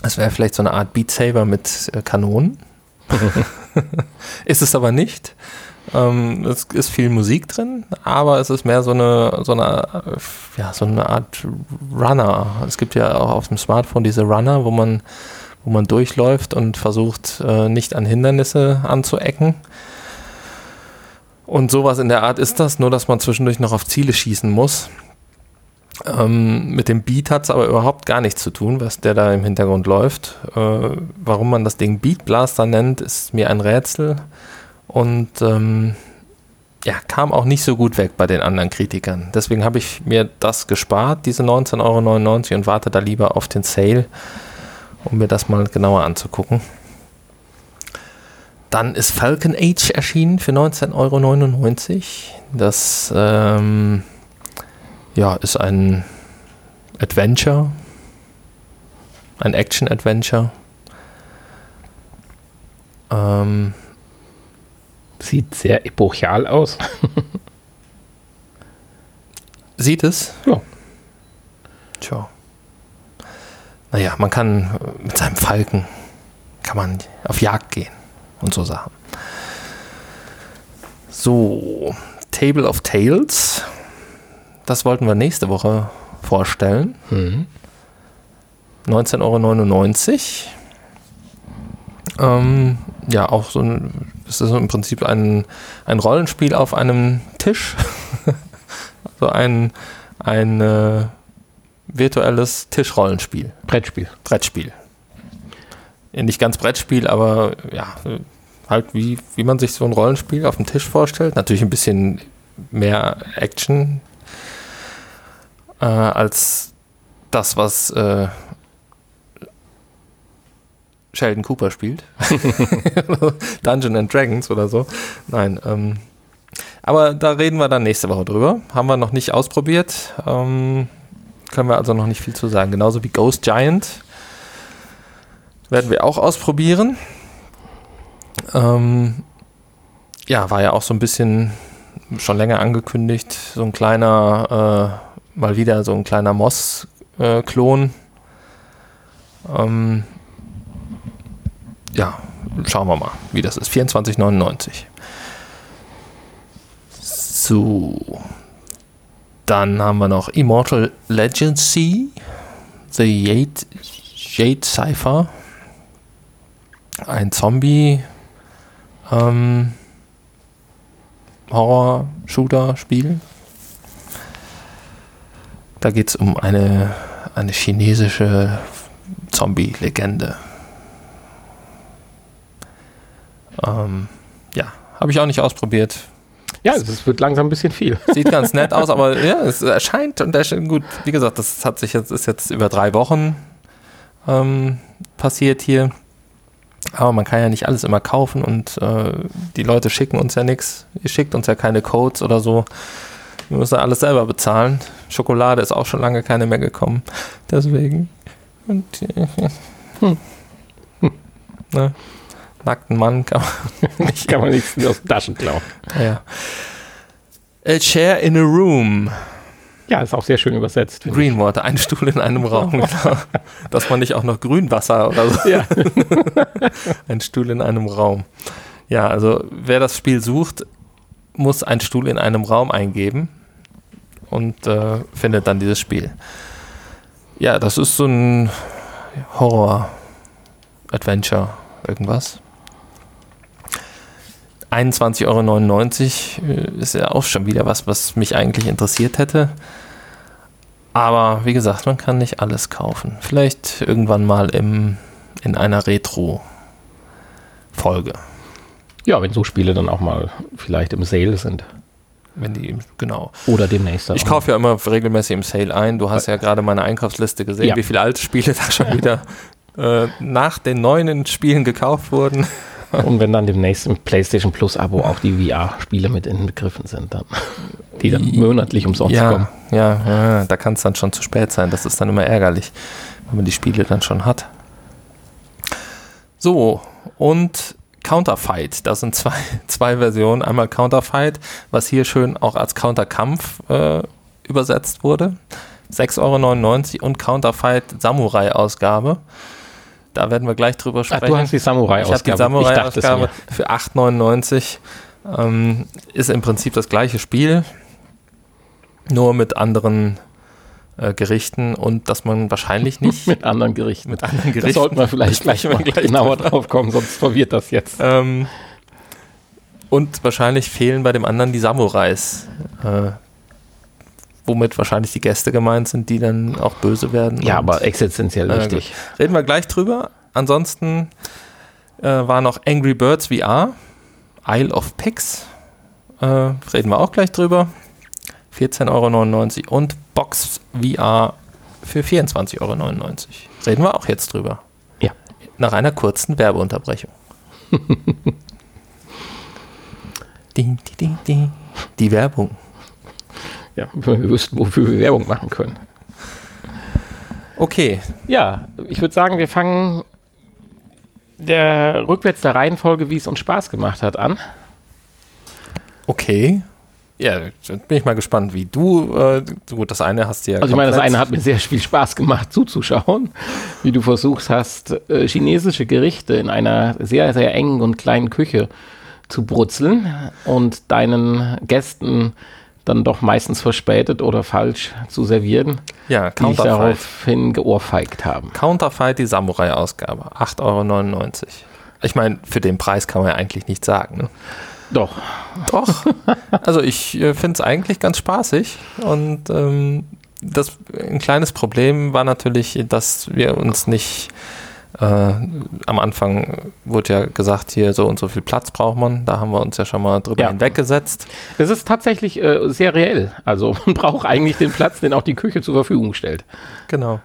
es wäre vielleicht so eine Art Beat Saber mit äh, Kanonen. ist es aber nicht. Ähm, es ist viel Musik drin, aber es ist mehr so eine, so eine, ja, so eine Art Runner. Es gibt ja auch auf dem Smartphone diese Runner, wo man, wo man durchläuft und versucht, äh, nicht an Hindernisse anzuecken. Und sowas in der Art ist das, nur dass man zwischendurch noch auf Ziele schießen muss. Ähm, mit dem Beat hat es aber überhaupt gar nichts zu tun, was der da im Hintergrund läuft. Äh, warum man das Ding Beat Blaster nennt, ist mir ein Rätsel und ähm, ja, kam auch nicht so gut weg bei den anderen Kritikern. Deswegen habe ich mir das gespart, diese 19,99 Euro und warte da lieber auf den Sale, um mir das mal genauer anzugucken. Dann ist Falcon Age erschienen für 19,99 Euro. Das ähm, ja, ist ein Adventure, ein Action-Adventure. Ähm, Sieht sehr epochal aus. Sieht es? Ja. Tja. Naja, man kann mit seinem Falken kann man auf Jagd gehen und so Sachen. So, Table of Tales das wollten wir nächste Woche vorstellen. Mhm. 19,99 Euro. Ähm, ja, auch so ein, es ist im Prinzip ein, ein Rollenspiel auf einem Tisch. also ein, ein äh, virtuelles Tischrollenspiel. Brettspiel. Brettspiel. Nicht ganz Brettspiel, aber ja, halt wie, wie man sich so ein Rollenspiel auf dem Tisch vorstellt. Natürlich ein bisschen mehr Action, äh, als das, was äh, Sheldon Cooper spielt. Dungeon and Dragons oder so. Nein, ähm, aber da reden wir dann nächste Woche drüber. Haben wir noch nicht ausprobiert. Ähm, können wir also noch nicht viel zu sagen. Genauso wie Ghost Giant werden wir auch ausprobieren. Ähm, ja, war ja auch so ein bisschen schon länger angekündigt. So ein kleiner äh, mal wieder so ein kleiner Moss-Klon. ähm, ja, schauen wir mal, wie das ist. 24,99. So. Dann haben wir noch Immortal Legacy, The Jade, Jade Cypher. Ein Zombie ähm, Horror-Shooter-Spiel. Da geht es um eine, eine chinesische Zombie-Legende. Ähm, ja, habe ich auch nicht ausprobiert. Ja, es wird langsam ein bisschen viel. Sieht ganz nett aus, aber ja, es erscheint und der gut. Wie gesagt, das hat sich jetzt ist jetzt über drei Wochen ähm, passiert hier. Aber man kann ja nicht alles immer kaufen und äh, die Leute schicken uns ja nichts. Ihr schickt uns ja keine Codes oder so. Wir müssen alles selber bezahlen. Schokolade ist auch schon lange keine mehr gekommen. Deswegen. Und, hm. Hm. Ne? nackten Mann kann man nicht, kann man nichts aus den Taschen klauen. Ja. A chair in a room. Ja, ist auch sehr schön übersetzt. Greenwater, ein Stuhl in einem Raum. genau. Dass man nicht auch noch Grünwasser oder so. Ja. ein Stuhl in einem Raum. Ja, also wer das Spiel sucht, muss einen Stuhl in einem Raum eingeben und äh, findet dann dieses Spiel. Ja, das ist so ein Horror-Adventure, irgendwas. 21,99 Euro äh, ist ja auch schon wieder was, was mich eigentlich interessiert hätte. Aber wie gesagt, man kann nicht alles kaufen. Vielleicht irgendwann mal im, in einer Retro-Folge. Ja, wenn so Spiele dann auch mal vielleicht im Sale sind. Wenn die, genau. Oder demnächst. Ich kaufe ja immer regelmäßig im Sale ein. Du hast ja gerade meine Einkaufsliste gesehen, ja. wie viele alte Spiele da schon wieder äh, nach den neuen Spielen gekauft wurden. Und wenn dann demnächst im PlayStation Plus Abo auch die VR-Spiele mit inbegriffen sind, dann, die dann monatlich umsonst ja, kommen. Ja, ja da kann es dann schon zu spät sein. Das ist dann immer ärgerlich, wenn man die Spiele dann schon hat. So, und Counterfight. Das sind zwei, zwei Versionen. Einmal Counterfight, was hier schön auch als Counterkampf äh, übersetzt wurde. 6,99 Euro und Counterfight Samurai-Ausgabe. Da werden wir gleich drüber sprechen. Ach, du hast die Samurai-Ausgabe. Ich habe die Samurai-Ausgabe für 8,99. Ähm, ist im Prinzip das gleiche Spiel, nur mit anderen äh, Gerichten und dass man wahrscheinlich nicht. mit anderen Gerichten. Mit anderen Gerichten. Das sollten wir vielleicht gleich, mal gleich genauer drauf kommen, sonst verwirrt das jetzt. Ähm, und wahrscheinlich fehlen bei dem anderen die Samurais. Äh, womit wahrscheinlich die Gäste gemeint sind, die dann auch böse werden. Ja, aber existenziell äh, wichtig. Reden wir gleich drüber. Ansonsten äh, war noch Angry Birds VR, Isle of Pigs. Äh, reden wir auch gleich drüber. 14,99 Euro und Box VR für 24,99 Euro. Reden wir auch jetzt drüber. Ja. Nach einer kurzen Werbeunterbrechung. ding, ding, ding, Die Werbung ja, wir wüssten, wofür wir Werbung machen können. Okay. Ja, ich würde sagen, wir fangen der rückwärts der Reihenfolge, wie es uns Spaß gemacht hat, an. Okay. Ja, bin ich mal gespannt, wie du, äh, gut, das eine hast du ja. Also ich meine, das eine hat mir sehr viel Spaß gemacht zuzuschauen, wie du versuchst hast, äh, chinesische Gerichte in einer sehr, sehr engen und kleinen Küche zu brutzeln und deinen Gästen dann doch meistens verspätet oder falsch zu servieren, ja, die sich daraufhin geohrfeigt haben. Counterfight, die Samurai-Ausgabe, 8,99 Euro. Ich meine, für den Preis kann man ja eigentlich nichts sagen. Ne? Doch. Doch. Also ich äh, finde es eigentlich ganz spaßig und ähm, das ein kleines Problem war natürlich, dass wir uns nicht äh, am Anfang wurde ja gesagt, hier so und so viel Platz braucht man. Da haben wir uns ja schon mal drüber ja. hinweggesetzt. Das ist tatsächlich äh, sehr reell. Also man braucht eigentlich den Platz, den auch die Küche zur Verfügung stellt. Genau.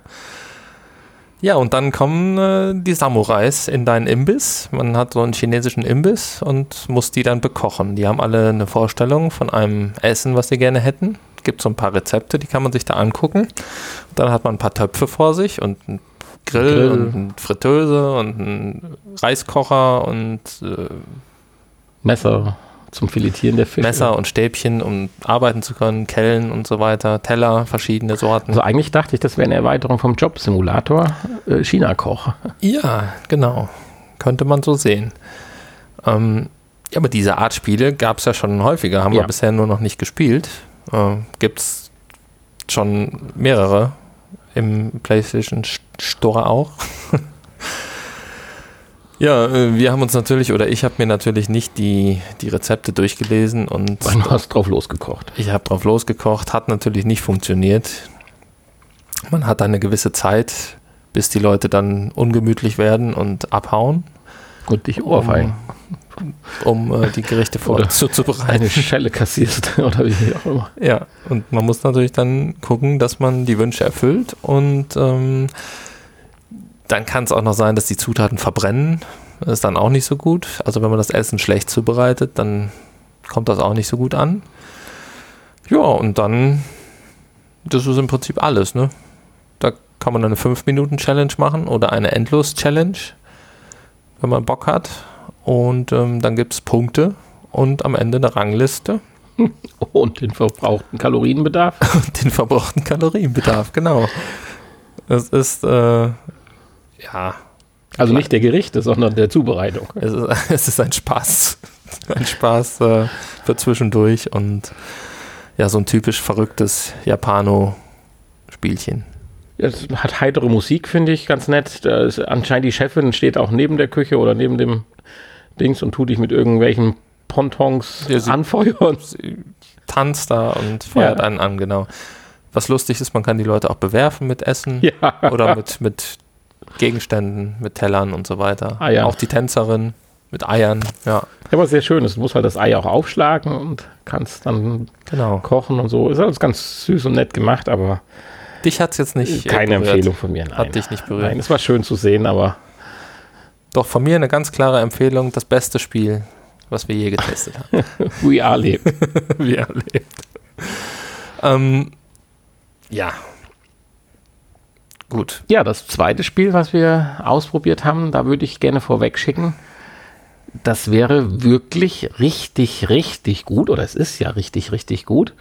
Ja, und dann kommen äh, die Samurais in deinen Imbiss. Man hat so einen chinesischen Imbiss und muss die dann bekochen. Die haben alle eine Vorstellung von einem Essen, was sie gerne hätten. Gibt so ein paar Rezepte, die kann man sich da angucken. Dann hat man ein paar Töpfe vor sich und ein Grill, Grill. und eine Fritteuse und ein Reiskocher und äh, Messer zum Filetieren der Fische. Messer und Stäbchen, um arbeiten zu können, Kellen und so weiter, Teller, verschiedene Sorten. Also eigentlich dachte ich, das wäre eine Erweiterung vom Jobsimulator äh, China-Koch. Ja, genau. Könnte man so sehen. Ähm, ja, aber diese Art Spiele gab es ja schon häufiger, haben ja. wir bisher nur noch nicht gespielt. Äh, Gibt es schon mehrere im PlayStation Store auch. ja, äh, wir haben uns natürlich, oder ich habe mir natürlich nicht die, die Rezepte durchgelesen und. Du hast drauf losgekocht. Ich habe drauf losgekocht, hat natürlich nicht funktioniert. Man hat eine gewisse Zeit, bis die Leute dann ungemütlich werden und abhauen. Und dich ohrfeigen. Um, um äh, die Gerichte vorzubereiten. Eine Schelle kassierst oder wie auch immer. Ja, und man muss natürlich dann gucken, dass man die Wünsche erfüllt und ähm, dann kann es auch noch sein, dass die Zutaten verbrennen. Das ist dann auch nicht so gut. Also wenn man das Essen schlecht zubereitet, dann kommt das auch nicht so gut an. Ja, und dann, das ist im Prinzip alles, ne? Da kann man eine 5-Minuten-Challenge machen oder eine Endlos-Challenge, wenn man Bock hat. Und ähm, dann gibt es Punkte und am Ende eine Rangliste. Und den verbrauchten Kalorienbedarf. Und den verbrauchten Kalorienbedarf, genau. Es ist, äh, ja. Also nicht der Gerichte, sondern der Zubereitung. Es ist, es ist ein Spaß. Ein Spaß äh, für zwischendurch und ja, so ein typisch verrücktes Japano-Spielchen. Es hat heitere Musik, finde ich, ganz nett. Ist, anscheinend die Chefin steht auch neben der Küche oder neben dem Dings und tut dich mit irgendwelchen Pontons ja, anfeuern. Sie tanzt da und feuert ja. einen an, genau. Was lustig ist, man kann die Leute auch bewerfen mit Essen ja. oder mit, mit Gegenständen, mit Tellern und so weiter. Ja. Auch die Tänzerin mit Eiern, ja. Ja, aber sehr schön. Du musst halt das Ei auch aufschlagen und kannst dann genau. kochen und so. Ist alles ganz süß und nett gemacht, aber. Dich hat es jetzt nicht. Keine berührt. Empfehlung von mir, nein. Hat dich nicht berührt. Nein, es war schön zu sehen, aber. Doch von mir eine ganz klare Empfehlung: das beste Spiel, was wir je getestet haben. We are lebt. We are lebt. Ähm, ja. Gut. Ja, das zweite Spiel, was wir ausprobiert haben, da würde ich gerne vorweg schicken. Das wäre wirklich richtig, richtig gut, oder es ist ja richtig, richtig gut.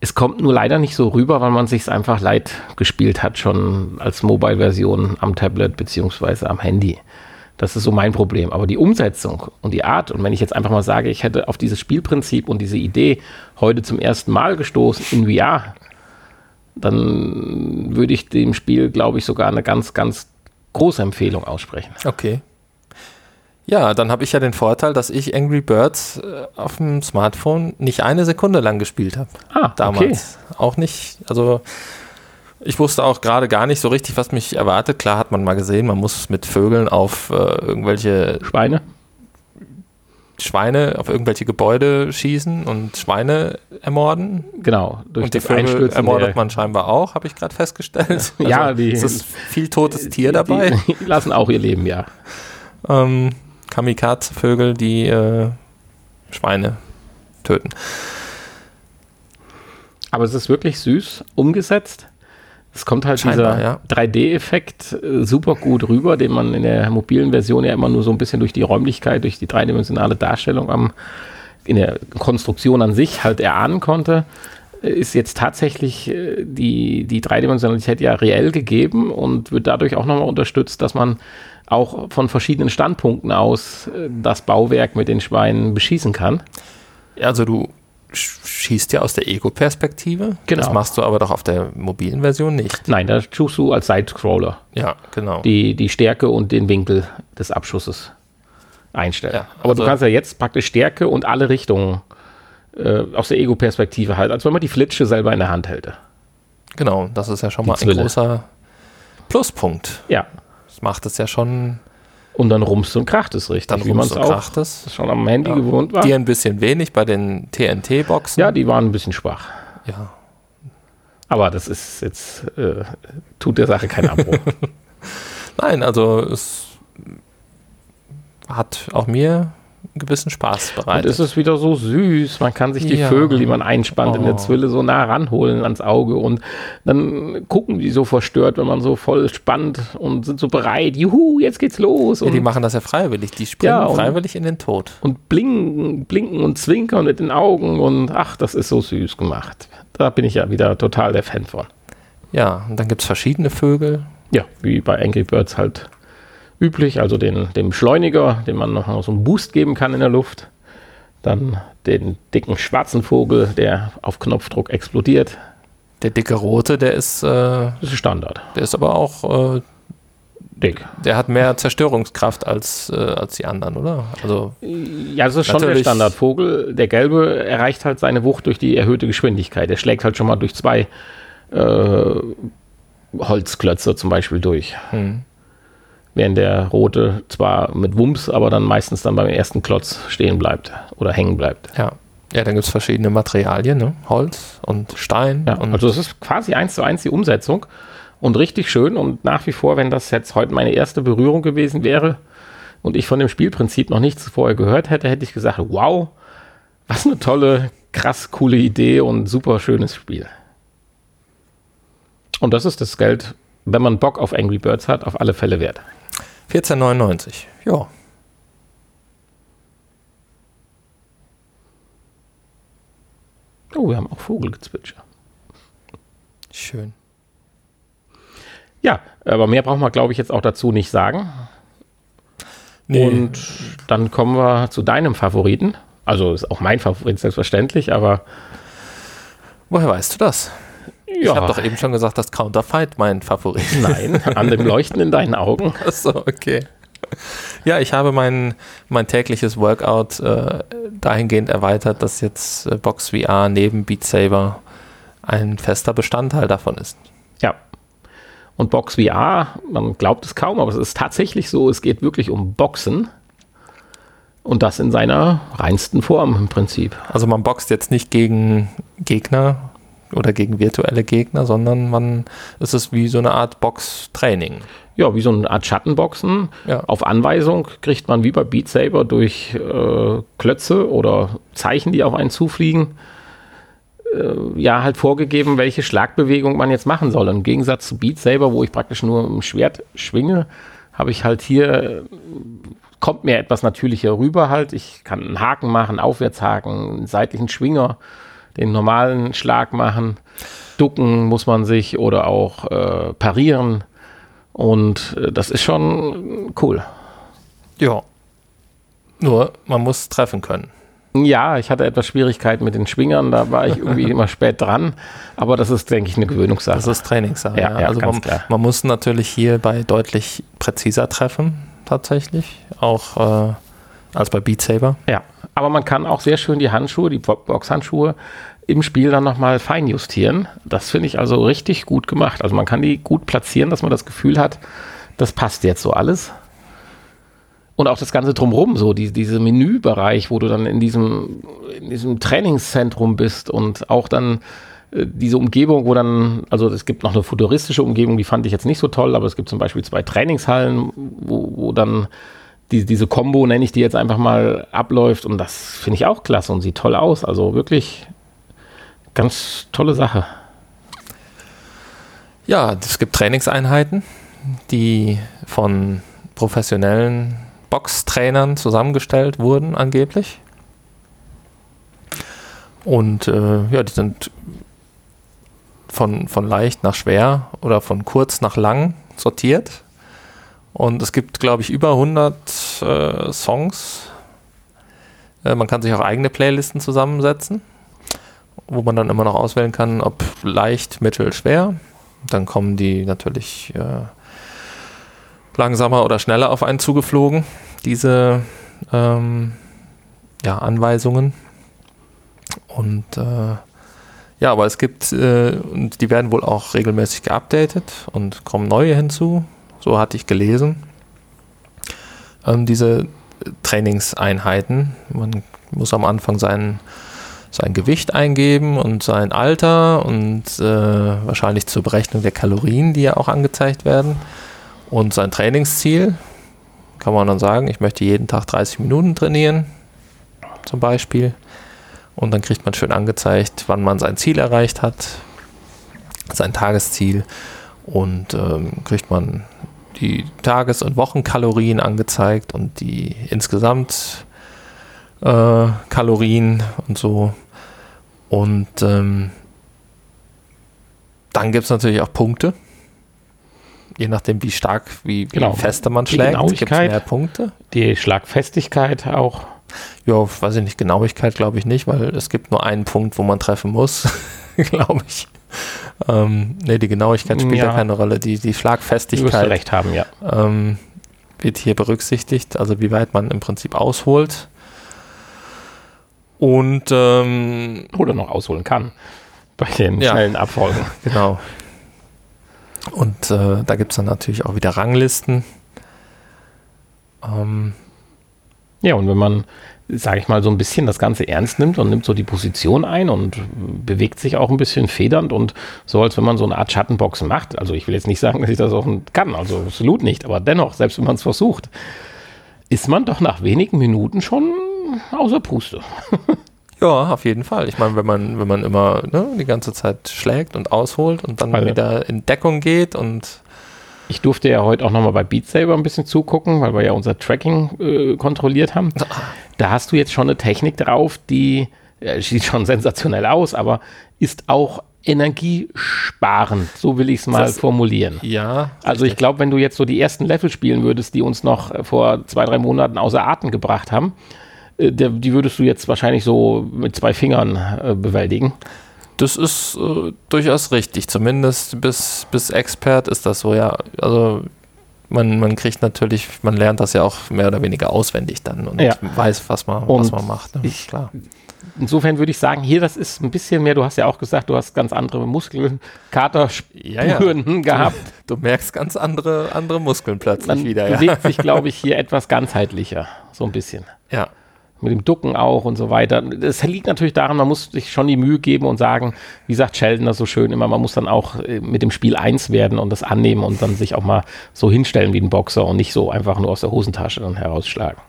Es kommt nur leider nicht so rüber, weil man sich einfach leid gespielt hat, schon als Mobile-Version am Tablet beziehungsweise am Handy. Das ist so mein Problem. Aber die Umsetzung und die Art, und wenn ich jetzt einfach mal sage, ich hätte auf dieses Spielprinzip und diese Idee heute zum ersten Mal gestoßen in VR, dann würde ich dem Spiel, glaube ich, sogar eine ganz, ganz große Empfehlung aussprechen. Okay. Ja, dann habe ich ja den Vorteil, dass ich Angry Birds äh, auf dem Smartphone nicht eine Sekunde lang gespielt habe. Ah, damals. Okay. Auch nicht, also ich wusste auch gerade gar nicht so richtig, was mich erwartet. Klar hat man mal gesehen, man muss mit Vögeln auf äh, irgendwelche Schweine. Schweine auf irgendwelche Gebäude schießen und Schweine ermorden. Genau, durch und die Vögel ermordet man scheinbar auch, habe ich gerade festgestellt. Ja, also, die, es ist viel totes Tier dabei. Die, die lassen auch ihr Leben, ja. Ähm, Kamikaze-Vögel, die äh, Schweine töten. Aber es ist wirklich süß umgesetzt. Es kommt halt Scheinbar, dieser ja. 3D-Effekt äh, super gut rüber, den man in der mobilen Version ja immer nur so ein bisschen durch die Räumlichkeit, durch die dreidimensionale Darstellung am, in der Konstruktion an sich halt erahnen konnte. Äh, ist jetzt tatsächlich äh, die, die Dreidimensionalität ja reell gegeben und wird dadurch auch nochmal unterstützt, dass man auch von verschiedenen Standpunkten aus das Bauwerk mit den Schweinen beschießen kann. Also du schießt ja aus der Ego-Perspektive. Genau. Das machst du aber doch auf der mobilen Version nicht. Nein, da tust du als Sidescroller. Ja, genau. Die, die Stärke und den Winkel des Abschusses einstellen. Ja, aber also du kannst ja jetzt praktisch Stärke und alle Richtungen äh, aus der Ego-Perspektive halt, als wenn man die Flitsche selber in der Hand hält. Genau, das ist ja schon die mal ein Zwille. großer Pluspunkt. Ja macht es ja schon. Und dann rumst und kracht es richtig, dann wie man es auch kracht es. schon am Handy ja. gewohnt war. Die ein bisschen wenig bei den TNT-Boxen. Ja, die waren ein bisschen schwach. Ja. Aber das ist jetzt, äh, tut der Sache keinen Abbruch. Nein, also es hat auch mir gewissen Spaß bereitet. Und es ist wieder so süß. Man kann sich die ja. Vögel, die man einspannt oh. in der oh. Zwille, so nah ranholen ans Auge und dann gucken die so verstört, wenn man so voll spannt und sind so bereit. Juhu, jetzt geht's los. Ja, die machen das ja freiwillig. Die springen ja, freiwillig in den Tod. Und blinken, blinken und zwinkern mit den Augen und ach, das ist so süß gemacht. Da bin ich ja wieder total der Fan von. Ja, und dann gibt es verschiedene Vögel. Ja, wie bei Angry Birds halt üblich, also den, den Beschleuniger, den man noch so einen Boost geben kann in der Luft. Dann den dicken schwarzen Vogel, der auf Knopfdruck explodiert. Der dicke rote, der ist, äh, das ist Standard. Der ist aber auch äh, dick. Der hat mehr Zerstörungskraft als, äh, als die anderen, oder? Also ja, das ist schon der Standardvogel. Der gelbe erreicht halt seine Wucht durch die erhöhte Geschwindigkeit. Der schlägt halt schon mal durch zwei äh, Holzklötze zum Beispiel durch. Hm während der rote zwar mit Wumms, aber dann meistens dann beim ersten Klotz stehen bleibt oder hängen bleibt. Ja. Ja, dann gibt es verschiedene Materialien, ne? Holz und Stein. Ja, und also es ist quasi eins zu eins die Umsetzung und richtig schön und nach wie vor, wenn das jetzt heute meine erste Berührung gewesen wäre und ich von dem Spielprinzip noch nichts vorher gehört hätte, hätte ich gesagt, wow, was eine tolle, krass coole Idee und super schönes Spiel. Und das ist das Geld, wenn man Bock auf Angry Birds hat, auf alle Fälle wert. 14,99. Ja. Oh, wir haben auch Vogelgezwitscher. Schön. Ja, aber mehr brauchen wir, glaube ich, jetzt auch dazu nicht sagen. Nee. Und dann kommen wir zu deinem Favoriten. Also ist auch mein Favorit, selbstverständlich, aber. Woher weißt du das? Ja. Ich habe doch eben schon gesagt, dass Counterfight mein Favorit ist. Nein, an dem Leuchten in deinen Augen. Achso, okay. Ja, ich habe mein, mein tägliches Workout äh, dahingehend erweitert, dass jetzt äh, Box VR neben Beat Saber ein fester Bestandteil davon ist. Ja. Und Box VR, man glaubt es kaum, aber es ist tatsächlich so, es geht wirklich um Boxen. Und das in seiner reinsten Form im Prinzip. Also man boxt jetzt nicht gegen Gegner oder gegen virtuelle Gegner, sondern man, es ist wie so eine Art Box-Training. Ja, wie so eine Art Schattenboxen. Ja. Auf Anweisung kriegt man wie bei Beat Saber durch äh, Klötze oder Zeichen, die auf einen zufliegen, äh, ja, halt vorgegeben, welche Schlagbewegung man jetzt machen soll. Im Gegensatz zu Beat Saber, wo ich praktisch nur ein Schwert schwinge, habe ich halt hier, kommt mir etwas natürlicher rüber halt. Ich kann einen Haken machen, Aufwärtshaken, einen seitlichen Schwinger, den normalen Schlag machen. Ducken muss man sich oder auch äh, parieren. Und äh, das ist schon cool. Ja. Nur, man muss treffen können. Ja, ich hatte etwas Schwierigkeiten mit den Schwingern, da war ich irgendwie immer spät dran, aber das ist, denke ich, eine Gewöhnungssache. Das ist Trainingssache. Ja, ja. also man, man, muss natürlich hierbei deutlich präziser treffen, tatsächlich, auch äh, als bei Beat Saber. Ja, aber man kann auch sehr schön die Handschuhe, die Boxhandschuhe im Spiel dann nochmal feinjustieren. Das finde ich also richtig gut gemacht. Also man kann die gut platzieren, dass man das Gefühl hat, das passt jetzt so alles. Und auch das Ganze drumherum, so die, diese Menübereich, wo du dann in diesem, in diesem Trainingszentrum bist und auch dann äh, diese Umgebung, wo dann, also es gibt noch eine futuristische Umgebung, die fand ich jetzt nicht so toll, aber es gibt zum Beispiel zwei Trainingshallen, wo, wo dann die, diese Combo, nenne ich die jetzt einfach mal, abläuft und das finde ich auch klasse und sieht toll aus. Also wirklich ganz tolle Sache. Ja, es gibt Trainingseinheiten, die von professionellen Boxtrainern zusammengestellt wurden, angeblich. Und äh, ja, die sind von, von leicht nach schwer oder von kurz nach lang sortiert. Und es gibt, glaube ich, über 100 äh, Songs. Äh, man kann sich auch eigene Playlisten zusammensetzen, wo man dann immer noch auswählen kann, ob leicht, mittel, schwer. Dann kommen die natürlich äh, langsamer oder schneller auf einen zugeflogen, diese ähm, ja, Anweisungen. Und äh, ja, aber es gibt, äh, und die werden wohl auch regelmäßig geupdatet und kommen neue hinzu. So hatte ich gelesen. Ähm, diese Trainingseinheiten. Man muss am Anfang sein, sein Gewicht eingeben und sein Alter und äh, wahrscheinlich zur Berechnung der Kalorien, die ja auch angezeigt werden. Und sein Trainingsziel kann man dann sagen, ich möchte jeden Tag 30 Minuten trainieren, zum Beispiel. Und dann kriegt man schön angezeigt, wann man sein Ziel erreicht hat, sein Tagesziel. Und ähm, kriegt man die Tages- und Wochenkalorien angezeigt und die insgesamt äh, Kalorien und so. Und ähm, dann gibt es natürlich auch Punkte je nachdem, wie stark, wie, genau. wie fester man schlägt, gibt es mehr Punkte. Die Schlagfestigkeit auch. Ja, weiß ich nicht, Genauigkeit glaube ich nicht, weil es gibt nur einen Punkt, wo man treffen muss, glaube ich. Ähm, ne, die Genauigkeit spielt ja. ja. keine Rolle. Die, die Schlagfestigkeit du recht haben, ja. ähm, wird hier berücksichtigt, also wie weit man im Prinzip ausholt. Und ähm, oder noch ausholen kann bei den ja, schnellen Abfolgen. Genau. Und äh, da gibt es dann natürlich auch wieder Ranglisten. Ähm, ja, und wenn man, sage ich mal, so ein bisschen das Ganze ernst nimmt und nimmt so die Position ein und bewegt sich auch ein bisschen federnd und so, als wenn man so eine Art Schattenboxen macht. Also ich will jetzt nicht sagen, dass ich das auch kann, also absolut nicht, aber dennoch, selbst wenn man es versucht, ist man doch nach wenigen Minuten schon außer Puste. Ja, auf jeden Fall. Ich meine, wenn man, wenn man immer ne, die ganze Zeit schlägt und ausholt und dann also. wieder in Deckung geht und ich durfte ja heute auch nochmal bei Beat Saber ein bisschen zugucken, weil wir ja unser Tracking äh, kontrolliert haben. Da hast du jetzt schon eine Technik drauf, die äh, sieht schon sensationell aus, aber ist auch energiesparend, so will ich es mal das, formulieren. Ja. Also ich glaube, wenn du jetzt so die ersten Level spielen würdest, die uns noch vor zwei, drei Monaten außer Atem gebracht haben, äh, die würdest du jetzt wahrscheinlich so mit zwei Fingern äh, bewältigen. Das ist äh, durchaus richtig. Zumindest bis, bis Expert ist das so, ja. Also man, man kriegt natürlich, man lernt das ja auch mehr oder weniger auswendig dann und ja. weiß, was man, was man macht. Ne? Ich, Klar. Insofern würde ich sagen, hier, das ist ein bisschen mehr, du hast ja auch gesagt, du hast ganz andere Muskeln, Katerspuren ja, ja. gehabt. Du, du, merkst ganz andere, andere Muskeln plötzlich Man wieder. bewegt sich, glaube ich, hier etwas ganzheitlicher, so ein bisschen. Ja mit dem Ducken auch und so weiter. Das liegt natürlich daran, man muss sich schon die Mühe geben und sagen, wie sagt Sheldon das so schön immer, man muss dann auch äh, mit dem Spiel eins werden und das annehmen und dann sich auch mal so hinstellen wie ein Boxer und nicht so einfach nur aus der Hosentasche dann herausschlagen.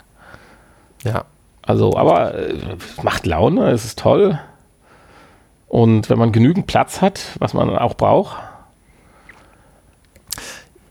Ja. Also, aber äh, macht Laune, es ist toll. Und wenn man genügend Platz hat, was man auch braucht,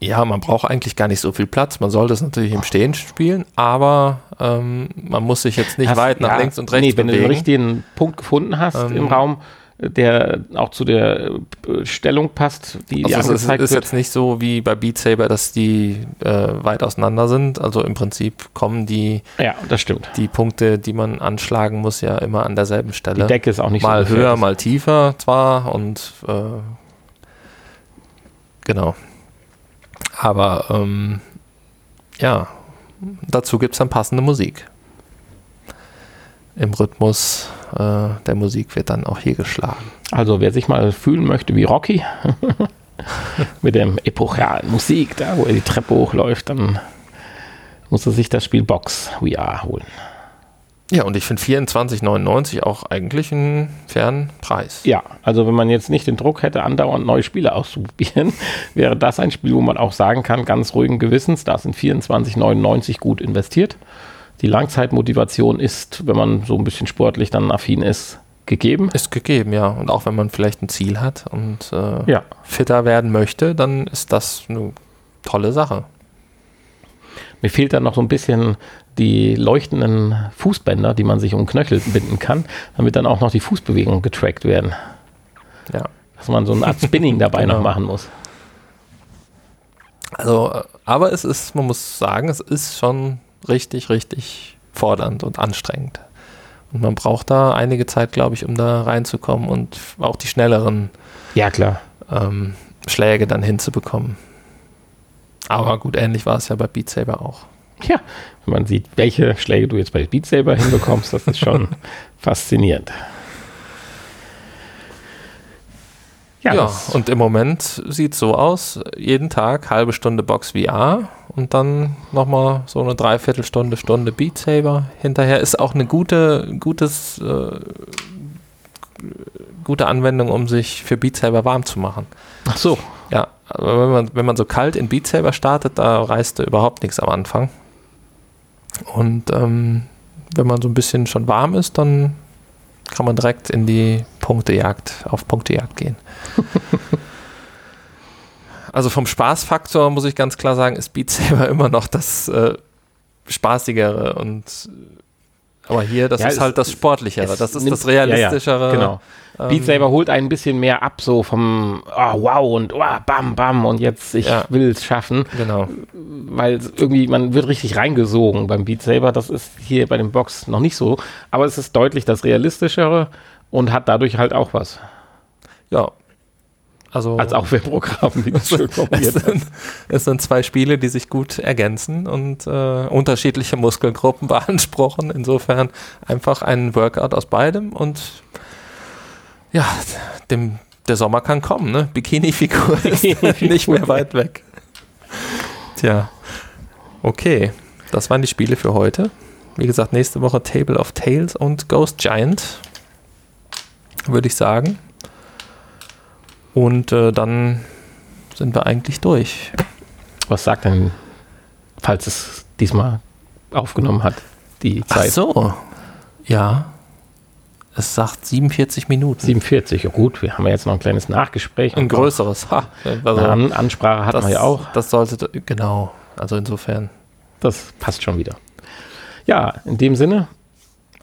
ja, man braucht eigentlich gar nicht so viel Platz. Man soll das natürlich im Stehen spielen, aber ähm, man muss sich jetzt nicht hast, weit nach ja, links und rechts nee, wenn bewegen. du den richtigen Punkt gefunden hast ähm, im Raum, der auch zu der äh, Stellung passt, die, die also es ist, ist jetzt nicht so wie bei Beat Saber, dass die äh, weit auseinander sind. Also im Prinzip kommen die, ja, das stimmt. die Punkte, die man anschlagen muss, ja immer an derselben Stelle. Die Decke ist auch nicht mal so höher, mal tiefer zwar und äh, genau. Aber ähm, ja, dazu gibt es dann passende Musik. Im Rhythmus äh, der Musik wird dann auch hier geschlagen. Also wer sich mal fühlen möchte wie Rocky, mit dem epochalen Musik, da wo er die Treppe hochläuft, dann muss er sich das Spiel Box VR holen. Ja, und ich finde 24,99 auch eigentlich einen fairen Preis. Ja, also wenn man jetzt nicht den Druck hätte, andauernd neue Spiele auszuprobieren, wäre das ein Spiel, wo man auch sagen kann, ganz ruhigen Gewissens, da sind 24,99 gut investiert. Die Langzeitmotivation ist, wenn man so ein bisschen sportlich dann affin ist, gegeben. Ist gegeben, ja. Und auch wenn man vielleicht ein Ziel hat und äh, ja. fitter werden möchte, dann ist das eine tolle Sache. Mir fehlt dann noch so ein bisschen die leuchtenden Fußbänder, die man sich um Knöchel binden kann, damit dann auch noch die Fußbewegungen getrackt werden. Ja. Dass man so eine Art Spinning dabei genau. noch machen muss. Also, aber es ist, man muss sagen, es ist schon richtig, richtig fordernd und anstrengend. Und man braucht da einige Zeit, glaube ich, um da reinzukommen und auch die schnelleren ja, klar. Ähm, Schläge dann hinzubekommen. Aber gut, ähnlich war es ja bei Beat Saber auch. Ja, wenn man sieht, welche Schläge du jetzt bei Beat Saber hinbekommst, das ist schon faszinierend. Ja, ja und im Moment sieht es so aus, jeden Tag halbe Stunde Box VR und dann nochmal so eine Dreiviertelstunde, Stunde Beat Saber. Hinterher ist auch eine gute, gutes, äh, gute Anwendung, um sich für Beat Saber warm zu machen. Ach so. Aber wenn man, wenn man so kalt in Beat Saber startet, da reißt überhaupt nichts am Anfang. Und ähm, wenn man so ein bisschen schon warm ist, dann kann man direkt in die Punktejagd, auf Punktejagd gehen. also vom Spaßfaktor muss ich ganz klar sagen, ist Beat Saber immer noch das äh, spaßigere und aber hier, das ja, ist halt das Sportlichere, das ist das Realistischere. Ja, ja, genau. Ähm, Beat Saber holt ein bisschen mehr ab, so vom oh, wow und oh, bam, bam und jetzt ich ja. will es schaffen. Genau. Weil irgendwie, man wird richtig reingesogen beim Beat Saber. Das ist hier bei dem Box noch nicht so. Aber es ist deutlich das Realistischere und hat dadurch halt auch was. Ja, also als Aufwärmprogramm, wie das schön formuliert es sind, es sind zwei Spiele, die sich gut ergänzen und äh, unterschiedliche Muskelgruppen beanspruchen. Insofern einfach ein Workout aus beidem und ja, dem, der Sommer kann kommen, ne? Bikini-Figur ist nicht mehr weit weg. Tja, okay. Das waren die Spiele für heute. Wie gesagt, nächste Woche Table of Tales und Ghost Giant, würde ich sagen. Und äh, dann sind wir eigentlich durch. Was sagt denn, falls es diesmal aufgenommen hat, die Zeit? Ach so, ja. Es sagt 47 Minuten. 47, ja gut, wir haben ja jetzt noch ein kleines Nachgespräch. Ein größeres. Ha, also Eine Ansprache hat man ja auch. Das sollte, genau, also insofern. Das passt schon wieder. Ja, in dem Sinne,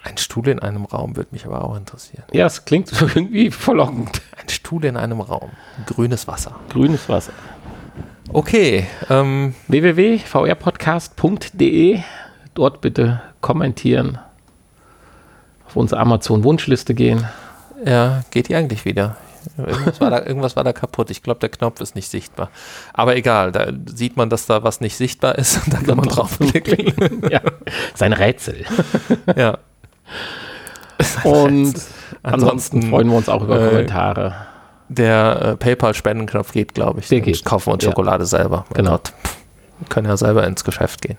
Ein Stuhl in einem Raum würde mich aber auch interessieren. Ja, es klingt irgendwie verlockend. Ein Stuhl in einem Raum. Grünes Wasser. Grünes Wasser. Okay. Ähm, www.vrpodcast.de. Dort bitte kommentieren. Auf unsere Amazon-Wunschliste gehen. Ja, geht die eigentlich wieder? Irgendwas war, da, irgendwas war da kaputt. Ich glaube, der Knopf ist nicht sichtbar. Aber egal, da sieht man, dass da was nicht sichtbar ist und da kann man draufklicken. ja, sein Rätsel. ja. Und ansonsten freuen wir uns auch über äh, Kommentare. Der äh, PayPal-Spendenknopf geht, glaube ich. Der geht. Kaufen wir uns ja. Schokolade selber. Genau. Gott, können ja selber ins Geschäft gehen.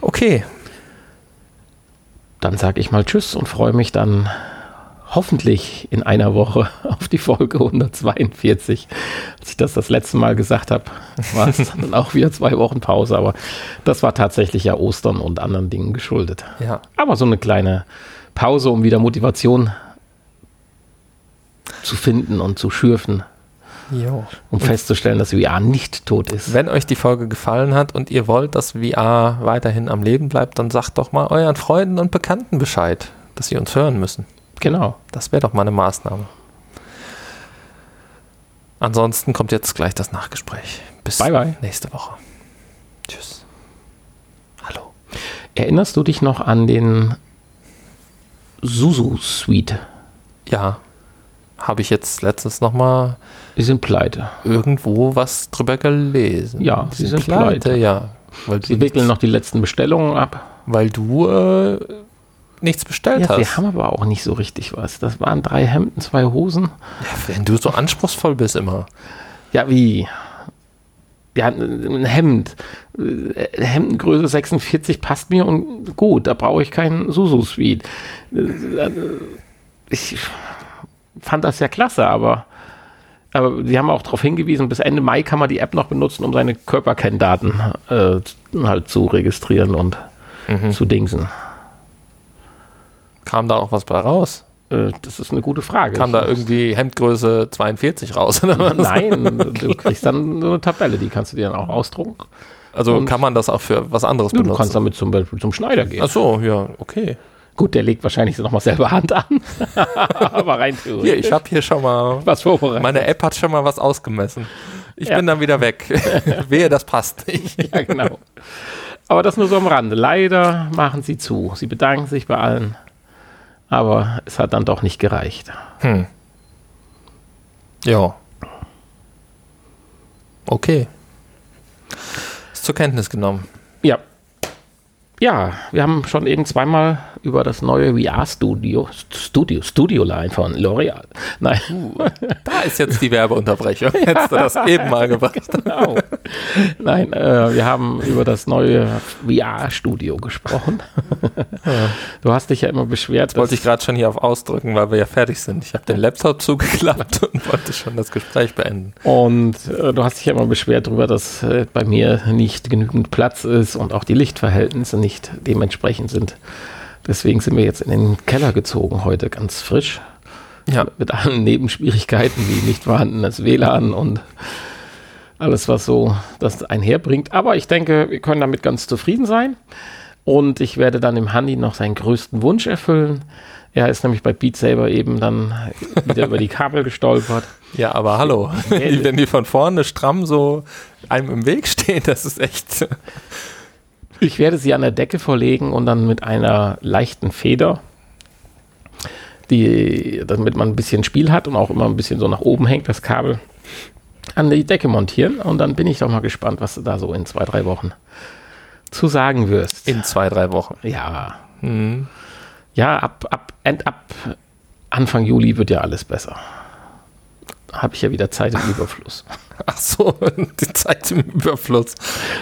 Okay. Dann sage ich mal Tschüss und freue mich dann hoffentlich in einer Woche auf die Folge 142. Als ich das das letzte Mal gesagt habe, war es dann auch wieder zwei Wochen Pause, aber das war tatsächlich ja Ostern und anderen Dingen geschuldet. Ja. Aber so eine kleine Pause, um wieder Motivation zu finden und zu schürfen. Jo. Um festzustellen, dass VR nicht tot ist. Wenn euch die Folge gefallen hat und ihr wollt, dass VR weiterhin am Leben bleibt, dann sagt doch mal euren Freunden und Bekannten Bescheid, dass sie uns hören müssen. Genau. Das wäre doch mal eine Maßnahme. Ansonsten kommt jetzt gleich das Nachgespräch. Bis bye bye. nächste Woche. Tschüss. Hallo. Erinnerst du dich noch an den Susu Suite? Ja. Habe ich jetzt letztens noch mal Die sind pleite. Irgendwo was drüber gelesen. Ja, sie sind pleite, pleite ja. Weil sie wickeln noch die letzten Bestellungen ab. Weil du äh, nichts bestellt ja, hast. Wir haben aber auch nicht so richtig was. Das waren drei Hemden, zwei Hosen. Ja, wenn du so anspruchsvoll bist immer. Ja, wie? Ja, ein Hemd. Äh, Hemdengröße 46 passt mir und gut, da brauche ich keinen Susu-Suite. Äh, ich fand das ja klasse, aber, aber sie haben auch darauf hingewiesen, bis Ende Mai kann man die App noch benutzen, um seine Körperkenndaten äh, halt zu registrieren und mhm. zu dingsen. Kam da auch was bei raus? Äh, das ist eine gute Frage. Kam da irgendwie Hemdgröße 42 raus? Nein, du kriegst dann so eine Tabelle, die kannst du dir dann auch ausdrucken. Also Und kann man das auch für was anderes du, benutzen? Du kannst damit zum Beispiel zum Schneider gehen. Ach so, ja, okay. Gut, der legt wahrscheinlich nochmal selber Hand an. Aber rein theoretisch. Hier, ich habe hier schon mal was vorbereitet. Meine App hat schon mal was ausgemessen. Ich ja. bin dann wieder weg. Wehe, das passt nicht. ja, genau. Aber das nur so am Rande. Leider machen sie zu. Sie bedanken sich bei allen aber es hat dann doch nicht gereicht. Hm. Ja. Okay. Ist zur Kenntnis genommen. Ja. Ja, wir haben schon eben zweimal über das neue VR-Studio, Studio, Studio-Line von L'Oreal. Nein. Uh, da ist jetzt die Werbeunterbrechung. Hättest du das eben mal gebracht. Genau. Nein, äh, wir haben über das neue VR-Studio gesprochen. Du hast dich ja immer beschwert. Das wollte ich gerade schon hier auf ausdrücken, weil wir ja fertig sind. Ich habe den Laptop zugeklappt und wollte schon das Gespräch beenden. Und äh, du hast dich ja immer beschwert darüber, dass äh, bei mir nicht genügend Platz ist und auch die Lichtverhältnisse nicht dementsprechend sind. Deswegen sind wir jetzt in den Keller gezogen heute, ganz frisch. Ja. Mit allen Nebenschwierigkeiten wie nicht vorhandenes WLAN und alles, was so das einherbringt. Aber ich denke, wir können damit ganz zufrieden sein. Und ich werde dann dem Handy noch seinen größten Wunsch erfüllen. Er ist nämlich bei Beat Saber eben dann wieder über die Kabel gestolpert. Ja, aber hallo, wenn die von vorne stramm so einem im Weg stehen, das ist echt ich werde sie an der Decke verlegen und dann mit einer leichten Feder, die, damit man ein bisschen Spiel hat und auch immer ein bisschen so nach oben hängt, das Kabel, an die Decke montieren. Und dann bin ich doch mal gespannt, was du da so in zwei, drei Wochen zu sagen wirst. In zwei, drei Wochen. Ja. Mhm. Ja, ab, ab, ab Anfang Juli wird ja alles besser habe ich ja wieder Zeit im Überfluss. Ach so, die Zeit im Überfluss,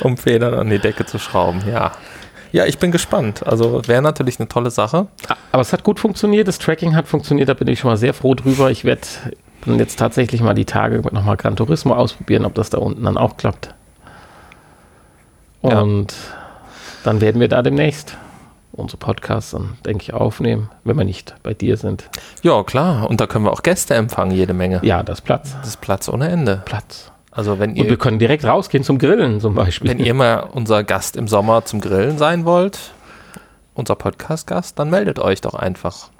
um Federn an die Decke zu schrauben, ja. Ja, ich bin gespannt. Also wäre natürlich eine tolle Sache. Aber es hat gut funktioniert, das Tracking hat funktioniert, da bin ich schon mal sehr froh drüber. Ich werde jetzt tatsächlich mal die Tage nochmal Gran Turismo ausprobieren, ob das da unten dann auch klappt. Und ja. dann werden wir da demnächst unsere Podcasts dann, denke ich, aufnehmen, wenn wir nicht bei dir sind. Ja, klar. Und da können wir auch Gäste empfangen, jede Menge. Ja, das ist Platz. Das ist Platz ohne Ende. Platz. Also wenn ihr, Und wir können direkt rausgehen zum Grillen zum Beispiel. Wenn ihr mal unser Gast im Sommer zum Grillen sein wollt, unser Podcast-Gast, dann meldet euch doch einfach.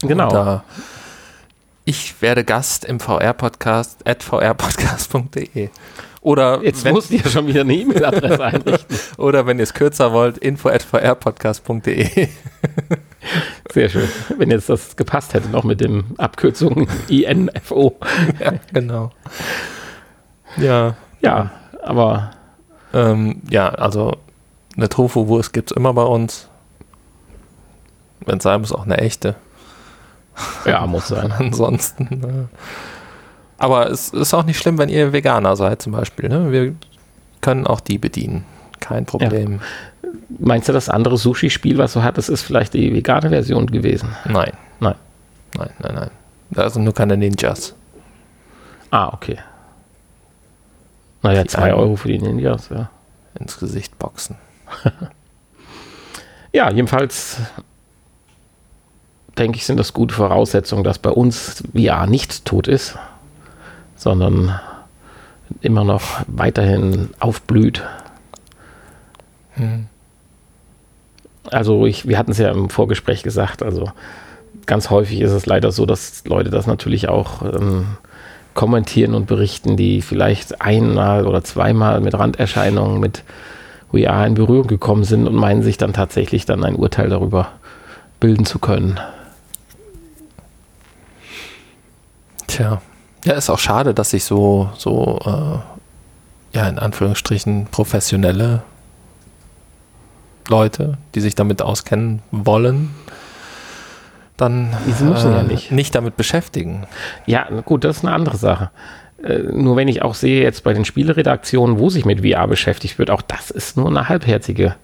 Genau. Äh, ich werde Gast im VR-Podcast at vrpodcast.de. Oder jetzt wenn, musst du ja schon wieder eine E-Mail-Adresse einrichten. Oder wenn ihr es kürzer wollt, info at vrpodcast.de. Sehr schön. Wenn jetzt das gepasst hätte, noch mit dem Abkürzung INFO. Ja, genau. Ja. Ja, aber. Ähm, ja, also eine Tofu-Wurst gibt es immer bei uns. Wenn es sein muss, auch eine echte. Ja, muss sein. Ansonsten. Ne. Aber es ist auch nicht schlimm, wenn ihr Veganer seid, zum Beispiel. Ne? Wir können auch die bedienen. Kein Problem. Ja. Meinst du, das andere Sushi-Spiel, was du hattest, ist vielleicht die vegane Version gewesen? Nein. Nein. Nein, nein, nein. Da sind nur keine Ninjas. Ah, okay. Naja, zwei Euro für die Ninjas, ja. Ins Gesicht boxen. ja, jedenfalls denke ich, sind das gute Voraussetzungen, dass bei uns VR nicht tot ist, sondern immer noch weiterhin aufblüht. Hm. Also ich, wir hatten es ja im Vorgespräch gesagt, also ganz häufig ist es leider so, dass Leute das natürlich auch ähm, kommentieren und berichten, die vielleicht einmal oder zweimal mit Randerscheinungen, mit VR in Berührung gekommen sind und meinen sich dann tatsächlich dann ein Urteil darüber bilden zu können. Tja, ja, ist auch schade, dass sich so, so, äh, ja, in Anführungsstrichen professionelle Leute, die sich damit auskennen wollen, dann äh, ja nicht. nicht damit beschäftigen. Ja, gut, das ist eine andere Sache. Äh, nur wenn ich auch sehe jetzt bei den Spieleredaktionen, wo sich mit VR beschäftigt wird, auch das ist nur eine halbherzige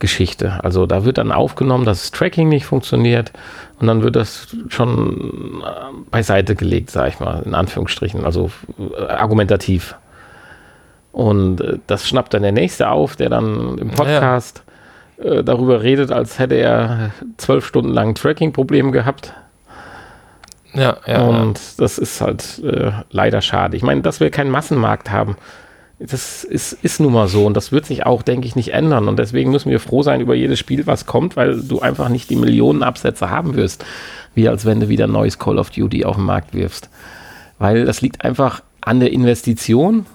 Geschichte. Also da wird dann aufgenommen, dass das Tracking nicht funktioniert und dann wird das schon äh, beiseite gelegt, sage ich mal, in Anführungsstrichen, also äh, argumentativ. Und äh, das schnappt dann der Nächste auf, der dann im Podcast ja. darüber redet, als hätte er zwölf Stunden lang Tracking-Probleme gehabt. Ja, ja. Und ja. das ist halt äh, leider schade. Ich meine, dass wir keinen Massenmarkt haben, das ist, ist nun mal so und das wird sich auch, denke ich, nicht ändern. Und deswegen müssen wir froh sein über jedes Spiel, was kommt, weil du einfach nicht die Millionen Absätze haben wirst, wie als wenn du wieder ein neues Call of Duty auf den Markt wirfst. Weil das liegt einfach an der Investition.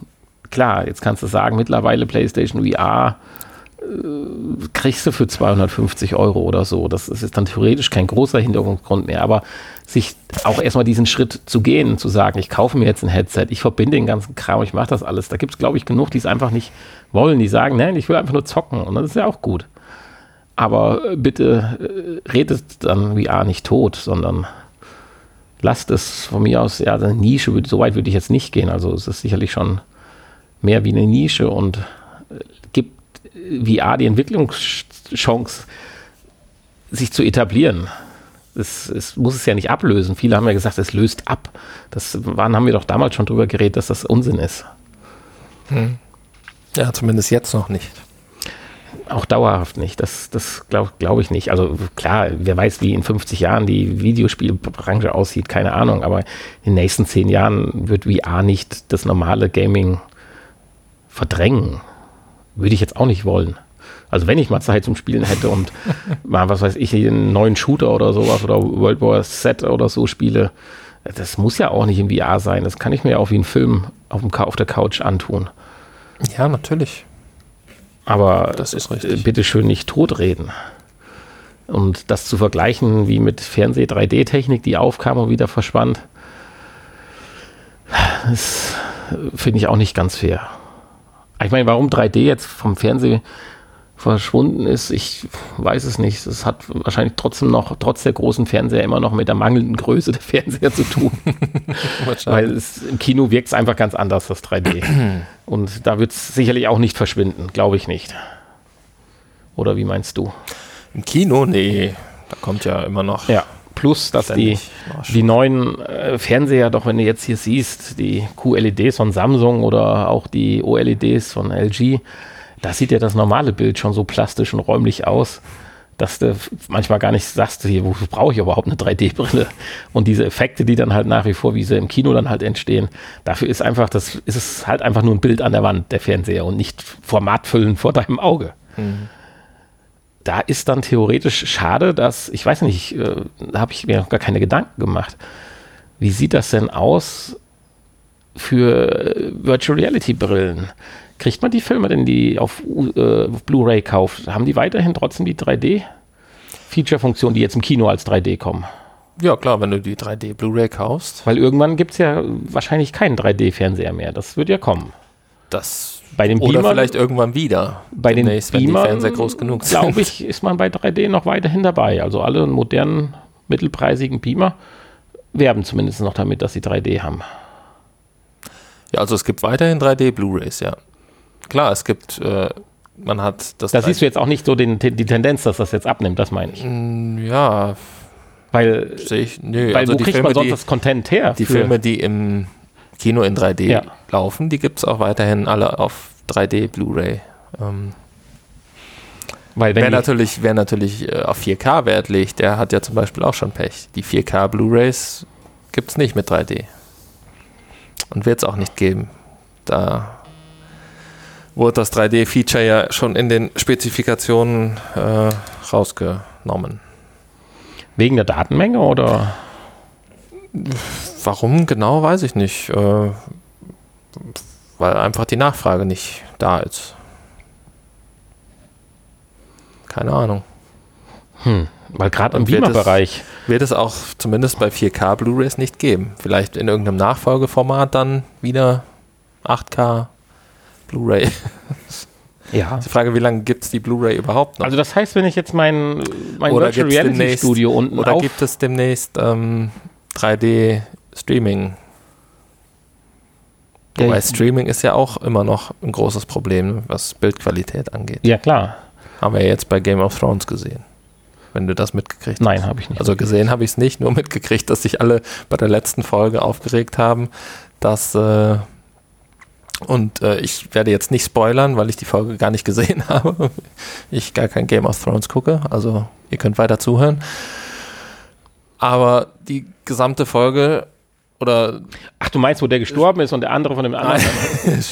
Klar, jetzt kannst du sagen, mittlerweile PlayStation VR kriegst du für 250 Euro oder so. Das ist dann theoretisch kein großer Hintergrund mehr, aber sich auch erstmal diesen Schritt zu gehen, zu sagen, ich kaufe mir jetzt ein Headset, ich verbinde den ganzen Kram, ich mache das alles. Da gibt es, glaube ich, genug, die es einfach nicht wollen, die sagen, nein, ich will einfach nur zocken und das ist ja auch gut. Aber äh, bitte äh, redet dann VR nicht tot, sondern lasst es von mir aus, ja, eine Nische, so weit würde ich jetzt nicht gehen. Also es ist sicherlich schon mehr wie eine Nische und äh, VR die Entwicklungschance, sich zu etablieren es, es, muss es ja nicht ablösen. Viele haben ja gesagt, es löst ab. Das waren, haben wir doch damals schon drüber geredet, dass das Unsinn ist. Hm. Ja, zumindest jetzt noch nicht. Auch dauerhaft nicht. Das, das glaube glaub ich nicht. Also klar, wer weiß, wie in 50 Jahren die Videospielbranche aussieht, keine Ahnung. Aber in den nächsten zehn Jahren wird VR nicht das normale Gaming verdrängen. Würde ich jetzt auch nicht wollen. Also wenn ich mal Zeit zum Spielen hätte und mal, was weiß ich, einen neuen Shooter oder sowas oder World War Z oder so spiele, das muss ja auch nicht im VR sein. Das kann ich mir ja auch wie einen Film auf, dem, auf der Couch antun. Ja, natürlich. Aber das ist richtig. bitte schön nicht totreden. Und das zu vergleichen wie mit Fernseh-3D-Technik, die aufkam und wieder verschwand, das finde ich auch nicht ganz fair. Ich meine, warum 3D jetzt vom Fernsehen verschwunden ist. Ich weiß es nicht. Es hat wahrscheinlich trotzdem noch, trotz der großen Fernseher, immer noch mit der mangelnden Größe der Fernseher zu tun. Weil es, im Kino wirkt es einfach ganz anders, das 3D. Und da wird es sicherlich auch nicht verschwinden, glaube ich nicht. Oder wie meinst du? Im Kino? Nee, da kommt ja immer noch. Ja. Plus, dass die, die neuen äh, Fernseher, doch wenn du jetzt hier siehst, die QLEDs von Samsung oder auch die OLEDs von LG, da sieht ja das normale Bild schon so plastisch und räumlich aus, dass du manchmal gar nicht sagst, hier, wofür brauche ich überhaupt eine 3D-Brille? Und diese Effekte, die dann halt nach wie vor, wie sie im Kino dann halt entstehen, dafür ist einfach, das ist es halt einfach nur ein Bild an der Wand, der Fernseher und nicht Formatfüllen vor deinem Auge. Mhm. Da ist dann theoretisch schade, dass, ich weiß nicht, äh, da habe ich mir noch gar keine Gedanken gemacht. Wie sieht das denn aus für äh, Virtual Reality Brillen? Kriegt man die Filme denn, die auf, äh, auf Blu-ray kauft? Haben die weiterhin trotzdem die 3D-Feature-Funktion, die jetzt im Kino als 3D kommen? Ja, klar, wenn du die 3D Blu-ray kaufst. Weil irgendwann gibt es ja wahrscheinlich keinen 3D-Fernseher mehr. Das wird ja kommen. Das bei den Beamern, Oder vielleicht irgendwann wieder. Bei den Beamern, wenn die Fernseher groß genug sind. Glaube ich, ist man bei 3D noch weiterhin dabei. Also alle modernen, mittelpreisigen Beamer werben zumindest noch damit, dass sie 3D haben. Ja, also es gibt weiterhin 3D Blu-rays, ja. Klar, es gibt, äh, man hat das. Da siehst du jetzt auch nicht so den, die Tendenz, dass das jetzt abnimmt, das meine ich. Mm, ja. Weil, ich, nö, weil also wo kriegt Filme, man sonst die, das Content her? Die Filme, die im Kino in 3D ja. laufen, die gibt es auch weiterhin alle auf 3D Blu-ray. Ähm, wer natürlich, wer natürlich äh, auf 4K Wert legt, der hat ja zum Beispiel auch schon Pech. Die 4K Blu-rays gibt es nicht mit 3D. Und wird es auch nicht geben. Da wurde das 3D-Feature ja schon in den Spezifikationen äh, rausgenommen. Wegen der Datenmenge oder? Warum genau, weiß ich nicht. Äh, weil einfach die Nachfrage nicht da ist. Keine Ahnung. Hm, weil gerade im Beamer-Bereich. Wird es auch zumindest bei 4K Blu-rays nicht geben. Vielleicht in irgendeinem Nachfolgeformat dann wieder 8K Blu-ray. Ja. Die Frage, wie lange gibt es die Blu-ray überhaupt noch? Also das heißt, wenn ich jetzt mein, mein Virtual Reality Studio unten Oder gibt es demnächst ähm, 3D Streaming? Wobei Streaming ist ja auch immer noch ein großes Problem, was Bildqualität angeht. Ja, klar. Haben wir ja jetzt bei Game of Thrones gesehen. Wenn du das mitgekriegt hast. Nein, habe ich nicht. Also gesehen habe ich es nicht, nur mitgekriegt, dass sich alle bei der letzten Folge aufgeregt haben, dass äh, und äh, ich werde jetzt nicht spoilern, weil ich die Folge gar nicht gesehen habe. Ich gar kein Game of Thrones gucke, also ihr könnt weiter zuhören. Aber die gesamte Folge oder. Ach, du meinst, wo der gestorben ist und der andere von dem anderen?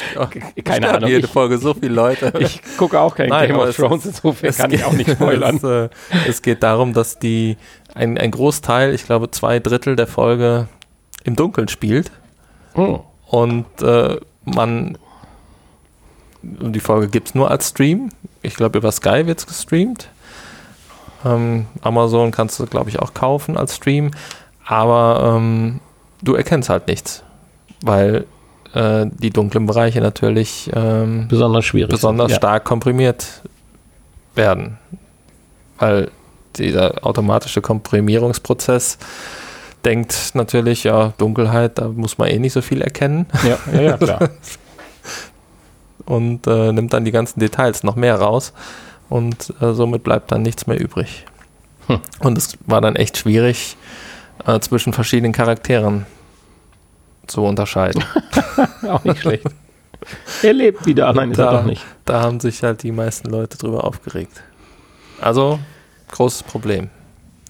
Keine Ahnung. Jede Folge so viele Leute. Ich gucke auch kein Nein, Game of Thrones, insofern kann ich auch nicht spoilern. Es, äh, es geht darum, dass die ein, ein Großteil, ich glaube zwei Drittel der Folge im Dunkeln spielt. Oh. Und äh, man. Die Folge gibt es nur als Stream. Ich glaube, über Sky wird es gestreamt. Ähm, Amazon kannst du, glaube ich, auch kaufen als Stream. Aber ähm, du erkennst halt nichts, weil äh, die dunklen Bereiche natürlich ähm, besonders schwierig besonders sind, stark komprimiert werden. Weil dieser automatische Komprimierungsprozess denkt natürlich, ja, Dunkelheit, da muss man eh nicht so viel erkennen. Ja, ja, ja klar. und äh, nimmt dann die ganzen Details noch mehr raus und äh, somit bleibt dann nichts mehr übrig. Hm. Und es war dann echt schwierig, äh, zwischen verschiedenen Charakteren zu unterscheiden. Auch nicht schlecht. Er lebt wieder, nein, ist da, er doch nicht. Da haben sich halt die meisten Leute drüber aufgeregt. Also, großes Problem.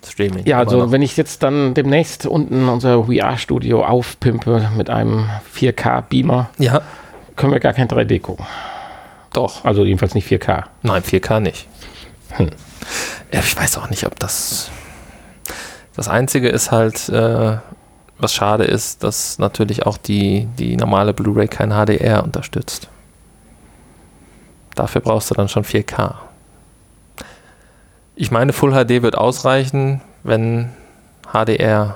Streaming. Ja, also wenn ich jetzt dann demnächst unten unser VR-Studio aufpimpe mit einem 4K-Beamer, ja. können wir gar kein 3D gucken. Doch. Also jedenfalls nicht 4K. Nein, 4K nicht. Hm. Ich weiß auch nicht, ob das. Das Einzige ist halt, äh, was schade ist, dass natürlich auch die, die normale Blu-ray kein HDR unterstützt. Dafür brauchst du dann schon 4K. Ich meine, Full HD wird ausreichen, wenn HDR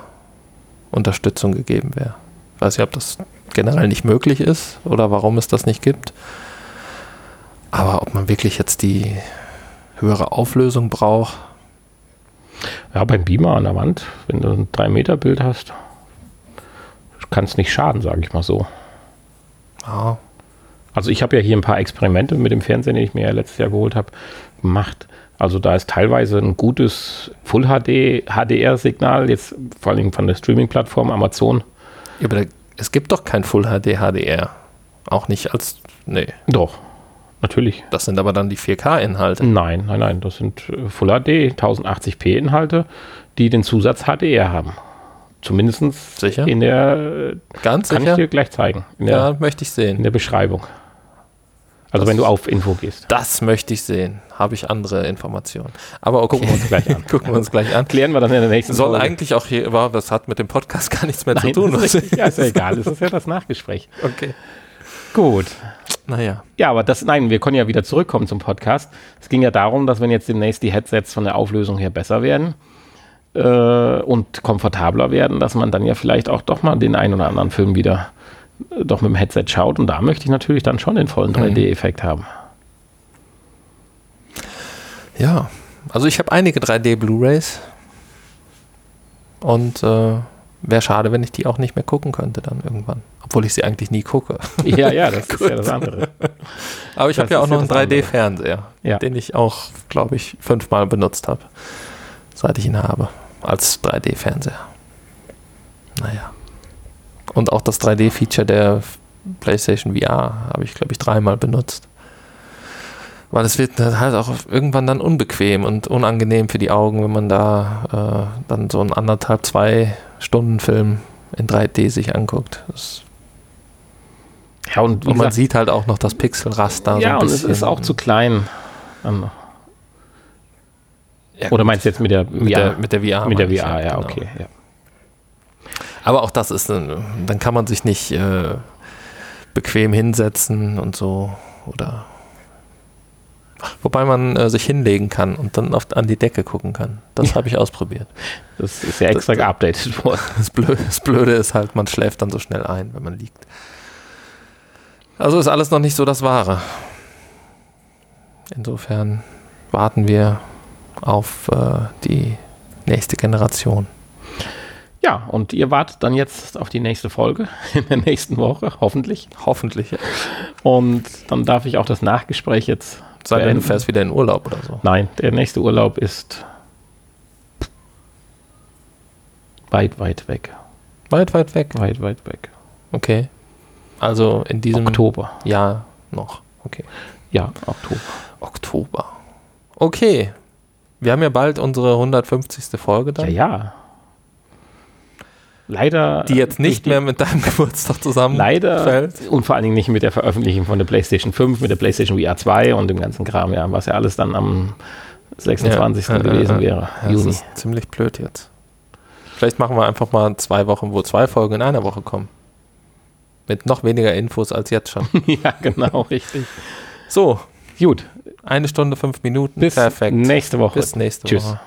Unterstützung gegeben wäre. Ich weiß nicht, ob das generell nicht möglich ist oder warum es das nicht gibt. Aber ob man wirklich jetzt die höhere Auflösung braucht. Ja, beim Beamer an der Wand, wenn du ein 3-Meter-Bild hast, kann es nicht schaden, sage ich mal so. Ja. Also ich habe ja hier ein paar Experimente mit dem Fernseher, den ich mir ja letztes Jahr geholt habe, gemacht. Also da ist teilweise ein gutes Full HD HDR-Signal, jetzt vor allem von der Streaming-Plattform Amazon. Ja, aber da, es gibt doch kein Full HD HDR. Auch nicht als. Nee. Doch. Natürlich. Das sind aber dann die 4K-Inhalte. Nein, nein, nein. Das sind äh, Full HD 1080p-Inhalte, die den Zusatz HDR haben. Zumindest sicher? in der. Ganz kann sicher? ich dir gleich zeigen. Der, ja, möchte ich sehen. In der Beschreibung. Also das, wenn du auf Info gehst. Das möchte ich sehen. Habe ich andere Informationen. Aber okay. Gucken wir uns gleich an. Gucken wir uns gleich an. Klären wir dann in der nächsten Soll Folge. eigentlich auch hier überhaupt, das hat mit dem Podcast gar nichts mehr Nein, zu tun. Ist ja, ist ja egal. Das ist ja das Nachgespräch. Okay. Gut. Naja. Ja, aber das, nein, wir können ja wieder zurückkommen zum Podcast. Es ging ja darum, dass wenn jetzt demnächst die Headsets von der Auflösung her besser werden äh, und komfortabler werden, dass man dann ja vielleicht auch doch mal den einen oder anderen Film wieder äh, doch mit dem Headset schaut. Und da möchte ich natürlich dann schon den vollen 3D-Effekt mhm. haben. Ja, also ich habe einige 3D Blu-rays und äh, wäre schade, wenn ich die auch nicht mehr gucken könnte dann irgendwann. Obwohl ich sie eigentlich nie gucke. Ja, ja, das ist ja das andere. Aber ich habe ja auch noch einen 3D-Fernseher, ja. den ich auch, glaube ich, fünfmal benutzt habe, seit ich ihn habe, als 3D-Fernseher. Naja. Und auch das 3D-Feature der PlayStation VR habe ich, glaube ich, dreimal benutzt weil es wird halt auch irgendwann dann unbequem und unangenehm für die Augen, wenn man da äh, dann so einen anderthalb, zwei Stunden Film in 3D sich anguckt. Das ja, und, und man sieht halt auch noch das Pixelraster. Ja, so und es ist auch zu klein. Ja, Oder meinst du jetzt mit der mit VR? Der, mit der VR. Mit der VR, ja, ja genau. okay. Ja. Aber auch das ist, dann kann man sich nicht äh, bequem hinsetzen und so. Oder Wobei man äh, sich hinlegen kann und dann auf, an die Decke gucken kann. Das habe ich ausprobiert. Das ist ja extra geupdatet worden. Das Blöde, das Blöde ist halt, man schläft dann so schnell ein, wenn man liegt. Also ist alles noch nicht so das Wahre. Insofern warten wir auf äh, die nächste Generation. Ja, und ihr wartet dann jetzt auf die nächste Folge in der nächsten Woche, hoffentlich. Hoffentlich. Ja. Und dann darf ich auch das Nachgespräch jetzt Sei denn, du fährst wieder in Urlaub oder so. Nein, der nächste Urlaub ist weit, weit weg. Weit, weit weg? Weit, weit weg. Okay. Also in diesem Oktober. Jahr noch. Okay. Ja, Oktober. Oktober. Okay. Wir haben ja bald unsere 150. Folge dann. Ja, ja leider. Die jetzt nicht mehr mit deinem Geburtstag zusammen Leider. Fällt. Und vor allen Dingen nicht mit der Veröffentlichung von der PlayStation 5, mit der PlayStation VR 2 und dem ganzen Kram, ja, was ja alles dann am 26. Ja, gewesen ja, wäre. Ja, Juni. Das ist ziemlich blöd jetzt. Vielleicht machen wir einfach mal zwei Wochen, wo zwei Folgen in einer Woche kommen. Mit noch weniger Infos als jetzt schon. ja, genau, richtig. So. Gut. Eine Stunde, fünf Minuten. Bis Perfekt. nächste Woche. Bis nächste Tschüss. Woche.